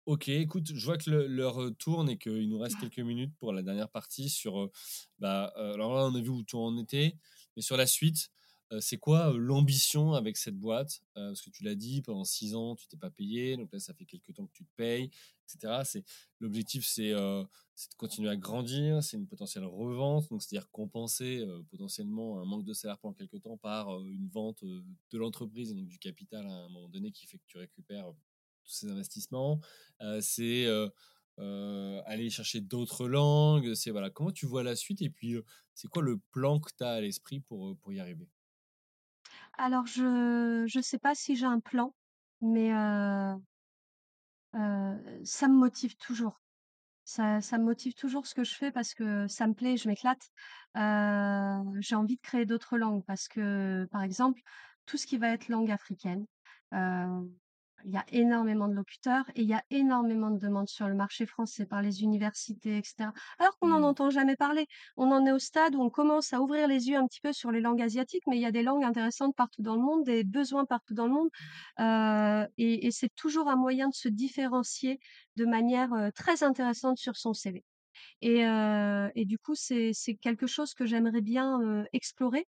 OK, écoute, je vois que l'heure, heu, tourne et qu'il nous reste quelques minutes pour la dernière partie sur, heu, bah, heu, alors là, on a vu où toi en étais, mais sur la suite, c'est quoi, l'ambition avec cette boîte? Parce que tu l'as dit, pendant 6 ans, tu t'es pas payé, donc là, ça fait quelque temps que tu te payes et cetera. C'est l'objectif, c'est, de continuer à grandir, c'est une potentielle revente, donc c'est-à-dire compenser, potentiellement un manque de salaire pendant quelque temps par, une vente, de l'entreprise donc du capital à un moment donné qui fait que tu récupères, tous ces investissements. C'est, aller chercher d'autres langues, c'est voilà, comment tu vois la suite et puis, c'est quoi le plan que tu as à l'esprit pour, pour y arriver? Alors je je sais pas si j'ai un plan, mais ça me motive toujours. Ça ça me motive toujours ce que je fais parce que ça me plaît, je m'éclate. J'ai envie de créer d'autres langues parce que, par exemple, tout ce qui va être langue africaine, il y a énormément de locuteurs et il y a énormément de demandes sur le marché français par les universités et cetera. Alors qu'on n'en Mmh. entend jamais parler. On en est au stade où on commence à ouvrir les yeux un petit peu sur les langues asiatiques, mais il y a des langues intéressantes partout dans le monde, des besoins partout dans le monde. Heu et et c'est toujours un moyen de se différencier de manière, heu, très intéressante sur son CV et heu et du coup, c'est quelque chose que j'aimerais bien, heu, explorer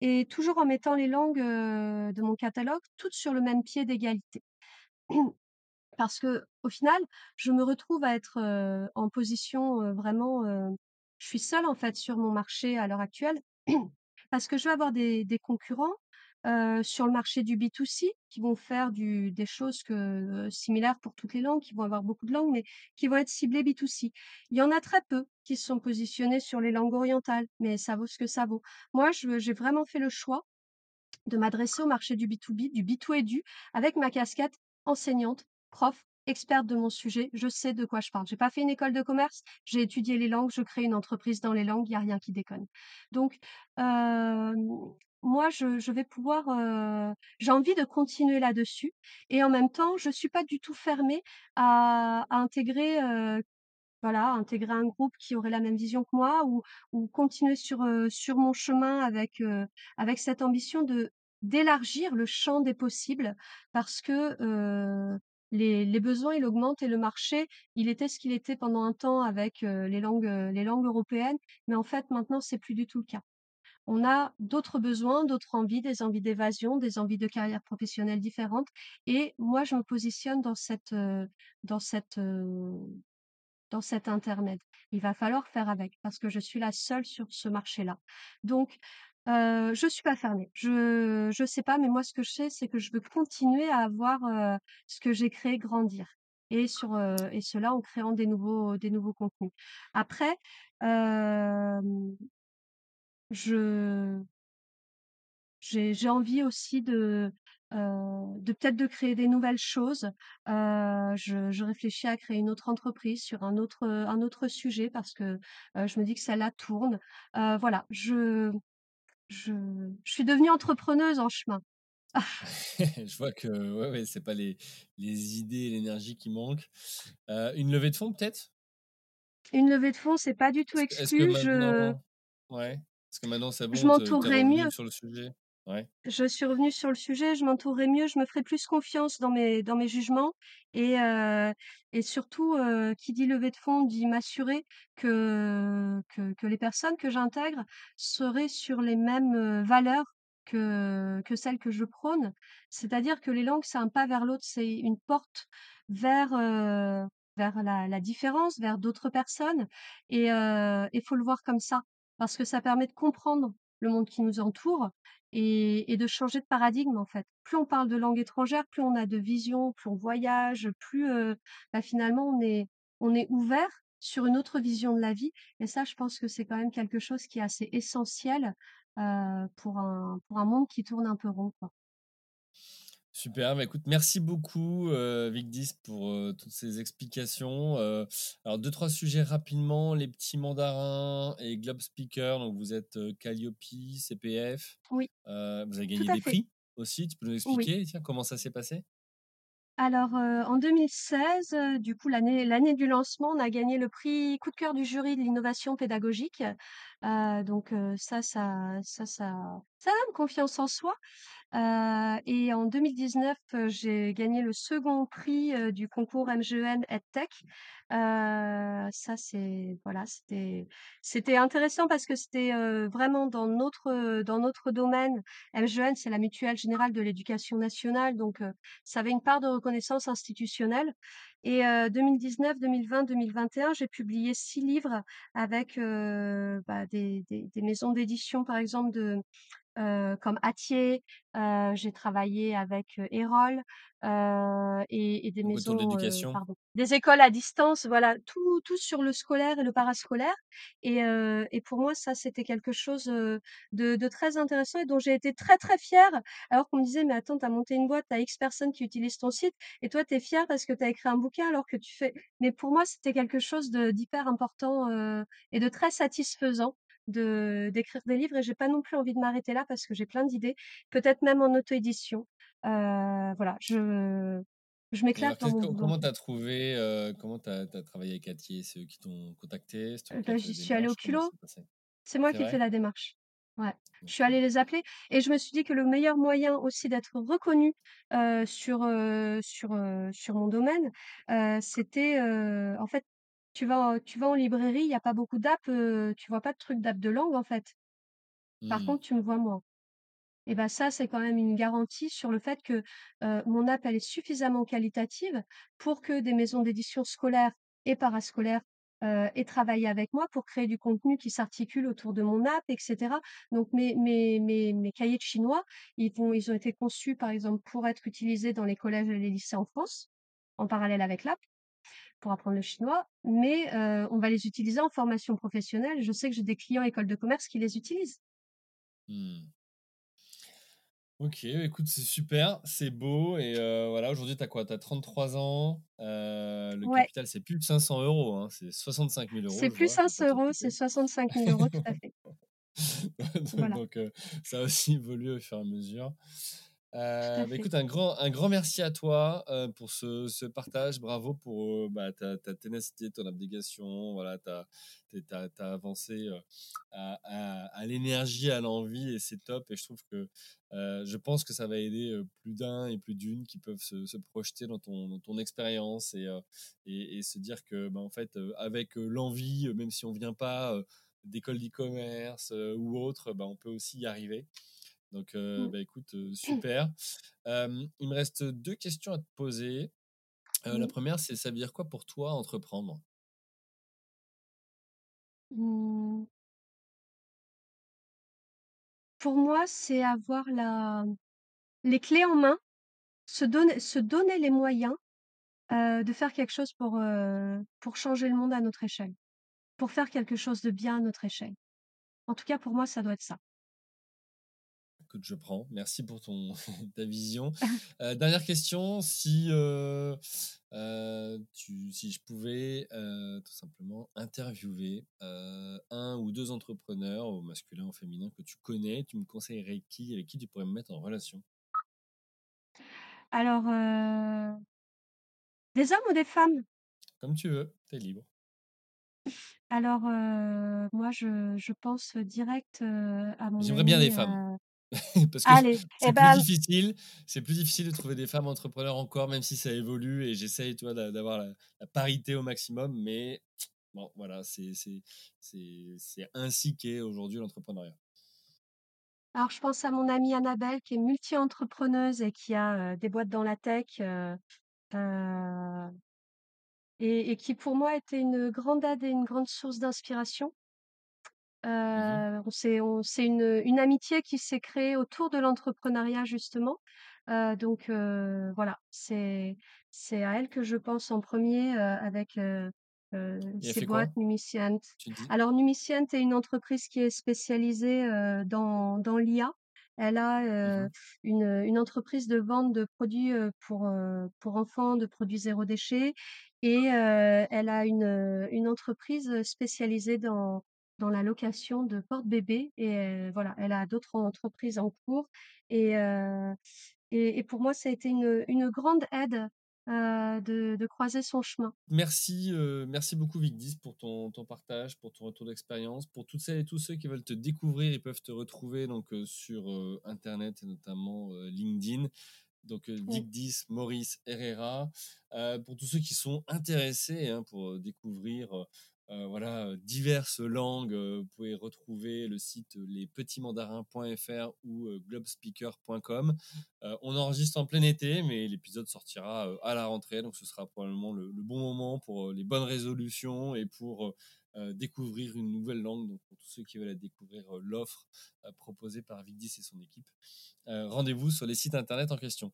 et toujours en mettant les langues, heu, de mon catalogue toutes sur le même pied d'égalité. Parce qu'au final, je me retrouve à être, en position, vraiment, je suis seule en fait sur mon marché à l'heure actuelle. Parce que je vais avoir des concurrents, sur le marché du B2C qui vont faire des choses que, similaires pour toutes les langues, qui vont avoir beaucoup de langues, mais qui vont être ciblées B2C. Il y en a très peu qui se sont positionnés sur les langues orientales, mais ça vaut ce que ça vaut. Moi, j'ai vraiment fait le choix de m'adresser au marché du B2B, du B2Edu, avec ma casquette enseignante, prof, experte de mon sujet. Je sais de quoi je parle. J'ai pas fait une école de commerce, j'ai étudié les langues, je crée une entreprise dans les langues, il y a rien qui déconne. Donc, hem, moi, je je vais pouvoir, heu, j'ai envie de continuer là-dessus et en même temps, je suis pas du tout fermée à intégrer, heu, voilà, intégrer un groupe qui aurait la même vision que moi ou ou continuer sur, sur mon chemin avec, avec cette ambition de d'élargir le champ des possibles parce que, les besoins, il augmente et le marché, il était ce qu'il était pendant un temps avec, les langues, européennes, mais en fait, maintenant, c'est plus du tout le cas. on a d'autres besoins, d'autres envies, des envies d'évasion, des envies de carrière professionnelle différentes et moi je me positionne dans cette, dans cette, dans cet intermède. Il va falloir faire avec parce que je suis la seule sur ce marché-là. Donc, heu, je suis pas fermée. Je je sais pas, mais moi ce que je sais, c'est que je veux continuer à voir, heu, ce que j'ai créé grandir et sur, et cela en créant des nouveaux des nouveaux contenus. Après, je j'ai envie aussi de, de peut-être de créer des nouvelles choses. Je réfléchis à créer une autre entreprise sur un autre, un autre sujet parce que, je me dis que celle-là tourne. Voilà, je je je suis devenue entrepreneuse en chemin. Je vois que ouais, ouais, c'est pas les les idées et l'énergie qui manquent. Heu, une levée de fonds peut-être? Une levée de fonds, c'est pas du tout que que exclu. Je maintenant ouais, est-ce que maintenant c'est je bon, es m'entourerai mieux. sur le sujet? Je suis revenue sur le sujet, je m'entourerai mieux, je me ferai plus confiance dans mes dans mes jugements et heu et surtout, heu, qui dit levée de fonds dit m'assurer que que les personnes que j'intègre seraient sur les mêmes, heu, valeurs que que celles que je prône. C'est-à-dire que les langues, c'est un pas vers l'autre, c'est une porte vers, vers la la différence, vers d'autres personnes et il faut le voir comme ça. Parce que ça permet de comprendre le monde qui nous entoure et de changer de paradigme, en fait. Plus on parle de langue étrangère, plus on a de vision, plus on voyage, plus, bah, finalement on est on est ouvert sur une autre vision de la vie et ça, je pense que c'est quand même quelque chose qui est assez essentiel, pour un pour un monde qui tourne un peu rond. Super, bah, écoute, merci beaucoup, Vigdis pour, heu, toutes ces explications, heu, alors deux trois sujets rapidement, les petits mandarins et Globe Speaker, donc vous êtes, heu, Calliope, CPF, Oui, vous avez gagné des fait. prix aussi, tu peux nous Oui. expliquer, tiens, comment ça s'est passé? Alors, en 2016, heu, du coup l'année l'année du lancement, on a gagné le prix coup de cœur du jury de l'innovation pédagogique. Heu, donc, heu, ça ça ça ça ça donne confiance en soi. Heu et en 2019, heu, j'ai gagné le second prix, du concours MGEN EdTech. Heu, ça c'est voilà, c'était c'était intéressant parce que c'était, vraiment dans notre, dans notre domaine. MGEN, c'est la Mutuelle Générale de l'Éducation Nationale, donc ça avait une part de reconnaissance institutionnelle et heu, 2019-2020-2021, j'ai publié 6 livres avec, bah, des maisons d'édition, par exemple, de heu, comme Hatier, heu, j'ai travaillé avec, heu, Erol, heu et et des de maisons, pardon, des écoles à distance, voilà, tout tout sur le scolaire et le parascolaire et heu et pour moi, ça, c'était quelque chose, de de très intéressant et dont j'ai été très, très fière. Alors qu'on me disait: «Mais attends, tu as monté une boîte, tu as X personnes qui utilisent ton site et toi, tu es fière parce que tu as écrit un bouquin alors que tu fais» mais pour moi, c'était quelque chose d'hyper important, et de très satisfaisant de d'écrire des livres et j'ai pas non plus envie de m'arrêter là parce que j'ai plein d'idées, peut-être même en auto-édition. Heu, voilà, je je Et m'éclate dans mon comment fait. tu as trouvé, heu, comment tu as travaillé avec Hatier? C'est eux qui t'ont contacté? Bah, la j'y suis allée au culot, c'est moi qui ai fait vrai? la démarche. Ouais, je suis allée les appeler et je me suis dit que le meilleur moyen aussi d'être reconnue, heu, sur, sur, sur mon domaine, c'était, en fait, tu vas tu vas en librairie, il y a pas beaucoup d'apps, heu, tu vois pas de trucs d'apps de langue, en fait. Par Mmh. contre, tu me vois moi. Et bah, ça, c'est quand même une garantie sur le fait que, heu, mon app, elle est suffisamment qualitative pour que des maisons d'édition scolaires et parascolaires, heu, aient travaillé avec moi pour créer du contenu qui s'articule autour de mon app et cetera. Donc mes mes mes mes cahiers de chinois, ils vont ils ont été conçus, par exemple, pour être utilisés dans les collèges et les lycées en France, en parallèle avec l'app, pour apprendre le chinois, mais heu, on va les utiliser en formation professionnelle. Je sais que j'ai des clients écoles de commerce qui les utilisent. Mmh. OK, écoute, c'est super, c'est beau et heu, voilà, aujourd'hui, tu as quoi? Tu as 33 ans, heu, le Ouais. capital, c'est plus de 500 €, hein, c'est 65 000 €, C'est je plus vois, faut pas 500 te €, c'est tromper. 65 000 €, tout à fait. Voilà, Donc ça a aussi évolué au fur et à mesure. Heu, bah, écoute, un grand un grand merci à toi, heu, pour ce ce partage. Bravo pour, heu, bah, ta ta ténacité, ton abnégation, voilà, tu as as avancé, à l'énergie, à l'envie et c'est top et je trouve que, je pense que ça va aider, plus d'un et plus d'une qui peuvent se se projeter dans ton dans ton expérience et heu et et se dire que, bah, en fait, avec, l'envie, même si on vient pas, d'école d'e-commerce ou autre, bah, on peut aussi y arriver. Donc, Mmh. bah, écoute, super. il me reste deux questions à te poser. la Oui. première, c'est ça veut dire quoi pour toi entreprendre? Mmh. Pour moi, c'est avoir la les clés en main, se donner se donner les moyens, de faire quelque chose pour, pour changer le monde à notre échelle. Pour faire quelque chose de bien à notre échelle. En tout cas, pour moi, ça doit être ça. Écoute, je prends. Merci pour ton ta vision. Heu, dernière question, si, heu heu, tu si je pouvais, tout simplement interviewer, 1 ou 2 entrepreneurs, au masculin ou au féminin que tu connais, tu me conseillerais qui? Avec qui tu pourrais me mettre en relation? Alors, des hommes ou des femmes? Comme tu veux, tu es libre. Alors, moi je je pense direct, à mon J'aimerais bien des femmes. Parce que c'est plus ben difficile c'est plus difficile de trouver des femmes entrepreneurs encore, même si ça évolue et j'essaye, d'a d'avoir la la parité au maximum, mais bon, voilà, c'est ainsi qu'est aujourd'hui l'entrepreneuriat. alors je pense à mon amie Annabelle qui est multi-entrepreneuse et qui a, des boîtes dans la tech, et et qui pour moi était une grande aide et une grande source d'inspiration. Mmh on c'est une, une amitié qui s'est créée autour de l'entrepreneuriat justement. Heu, donc heu, voilà, c'est c'est à elle que je pense en 1er, heu, avec, ses boîtes dis? Alors Numicient est une entreprise qui est spécialisée, dans dans l'IA. Elle a, Mmh une, entreprise de vente de produits, pour, pour enfants, de produits zéro déchet et elle a une, une entreprise, spécialisée dans dans la location de porte-bébés et voilà, elle a d'autres entreprises en cours et et et pour moi, ça a été une, une grande aide, de de croiser son chemin. Merci, merci beaucoup Vigdis pour ton ton partage, pour ton retour d'expérience. Pour toutes celles et tous ceux qui veulent te découvrir, ils peuvent te retrouver donc, sur, internet et notamment, LinkedIn. Donc, heu, Oui. Vigdis Maurice Herrera. Pour tous ceux qui sont intéressés, hein, pour, découvrir, heu, voilà, diverses langues, heu, vous pouvez retrouver le site lespetitsmandarins.fr ou. Heu, on enregistre en plein été, mais l'épisode sortira, à la rentrée, donc ce sera probablement le bon moment pour, les bonnes résolutions et pour, découvrir une nouvelle langue. Donc pour tous ceux qui veulent la découvrir, l'offre, proposée par Vigdis et son équipe, rendez-vous sur les sites internet en question.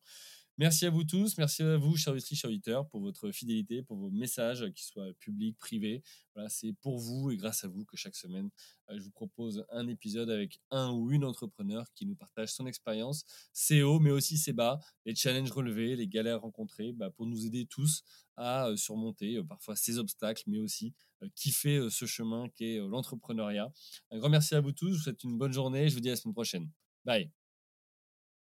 Merci à vous tous, merci à vous, chères auditrices, chers auditeurs, pour votre fidélité, pour vos messages, qu'ils soient publics, privés. Voilà, c'est pour vous et grâce à vous que chaque semaine, heu, je vous propose un épisode avec un ou une entrepreneur qui nous partage son expérience, ses hauts, mais aussi ses bas, les challenges relevés, les galères rencontrées, bah, pour nous aider tous à, heu, surmonter, heu, parfois ces obstacles, mais aussi, kiffer, ce chemin qu'est, l'entrepreneuriat. Un grand merci à vous tous, je vous souhaite une bonne journée et je vous dis à la semaine prochaine. Bye.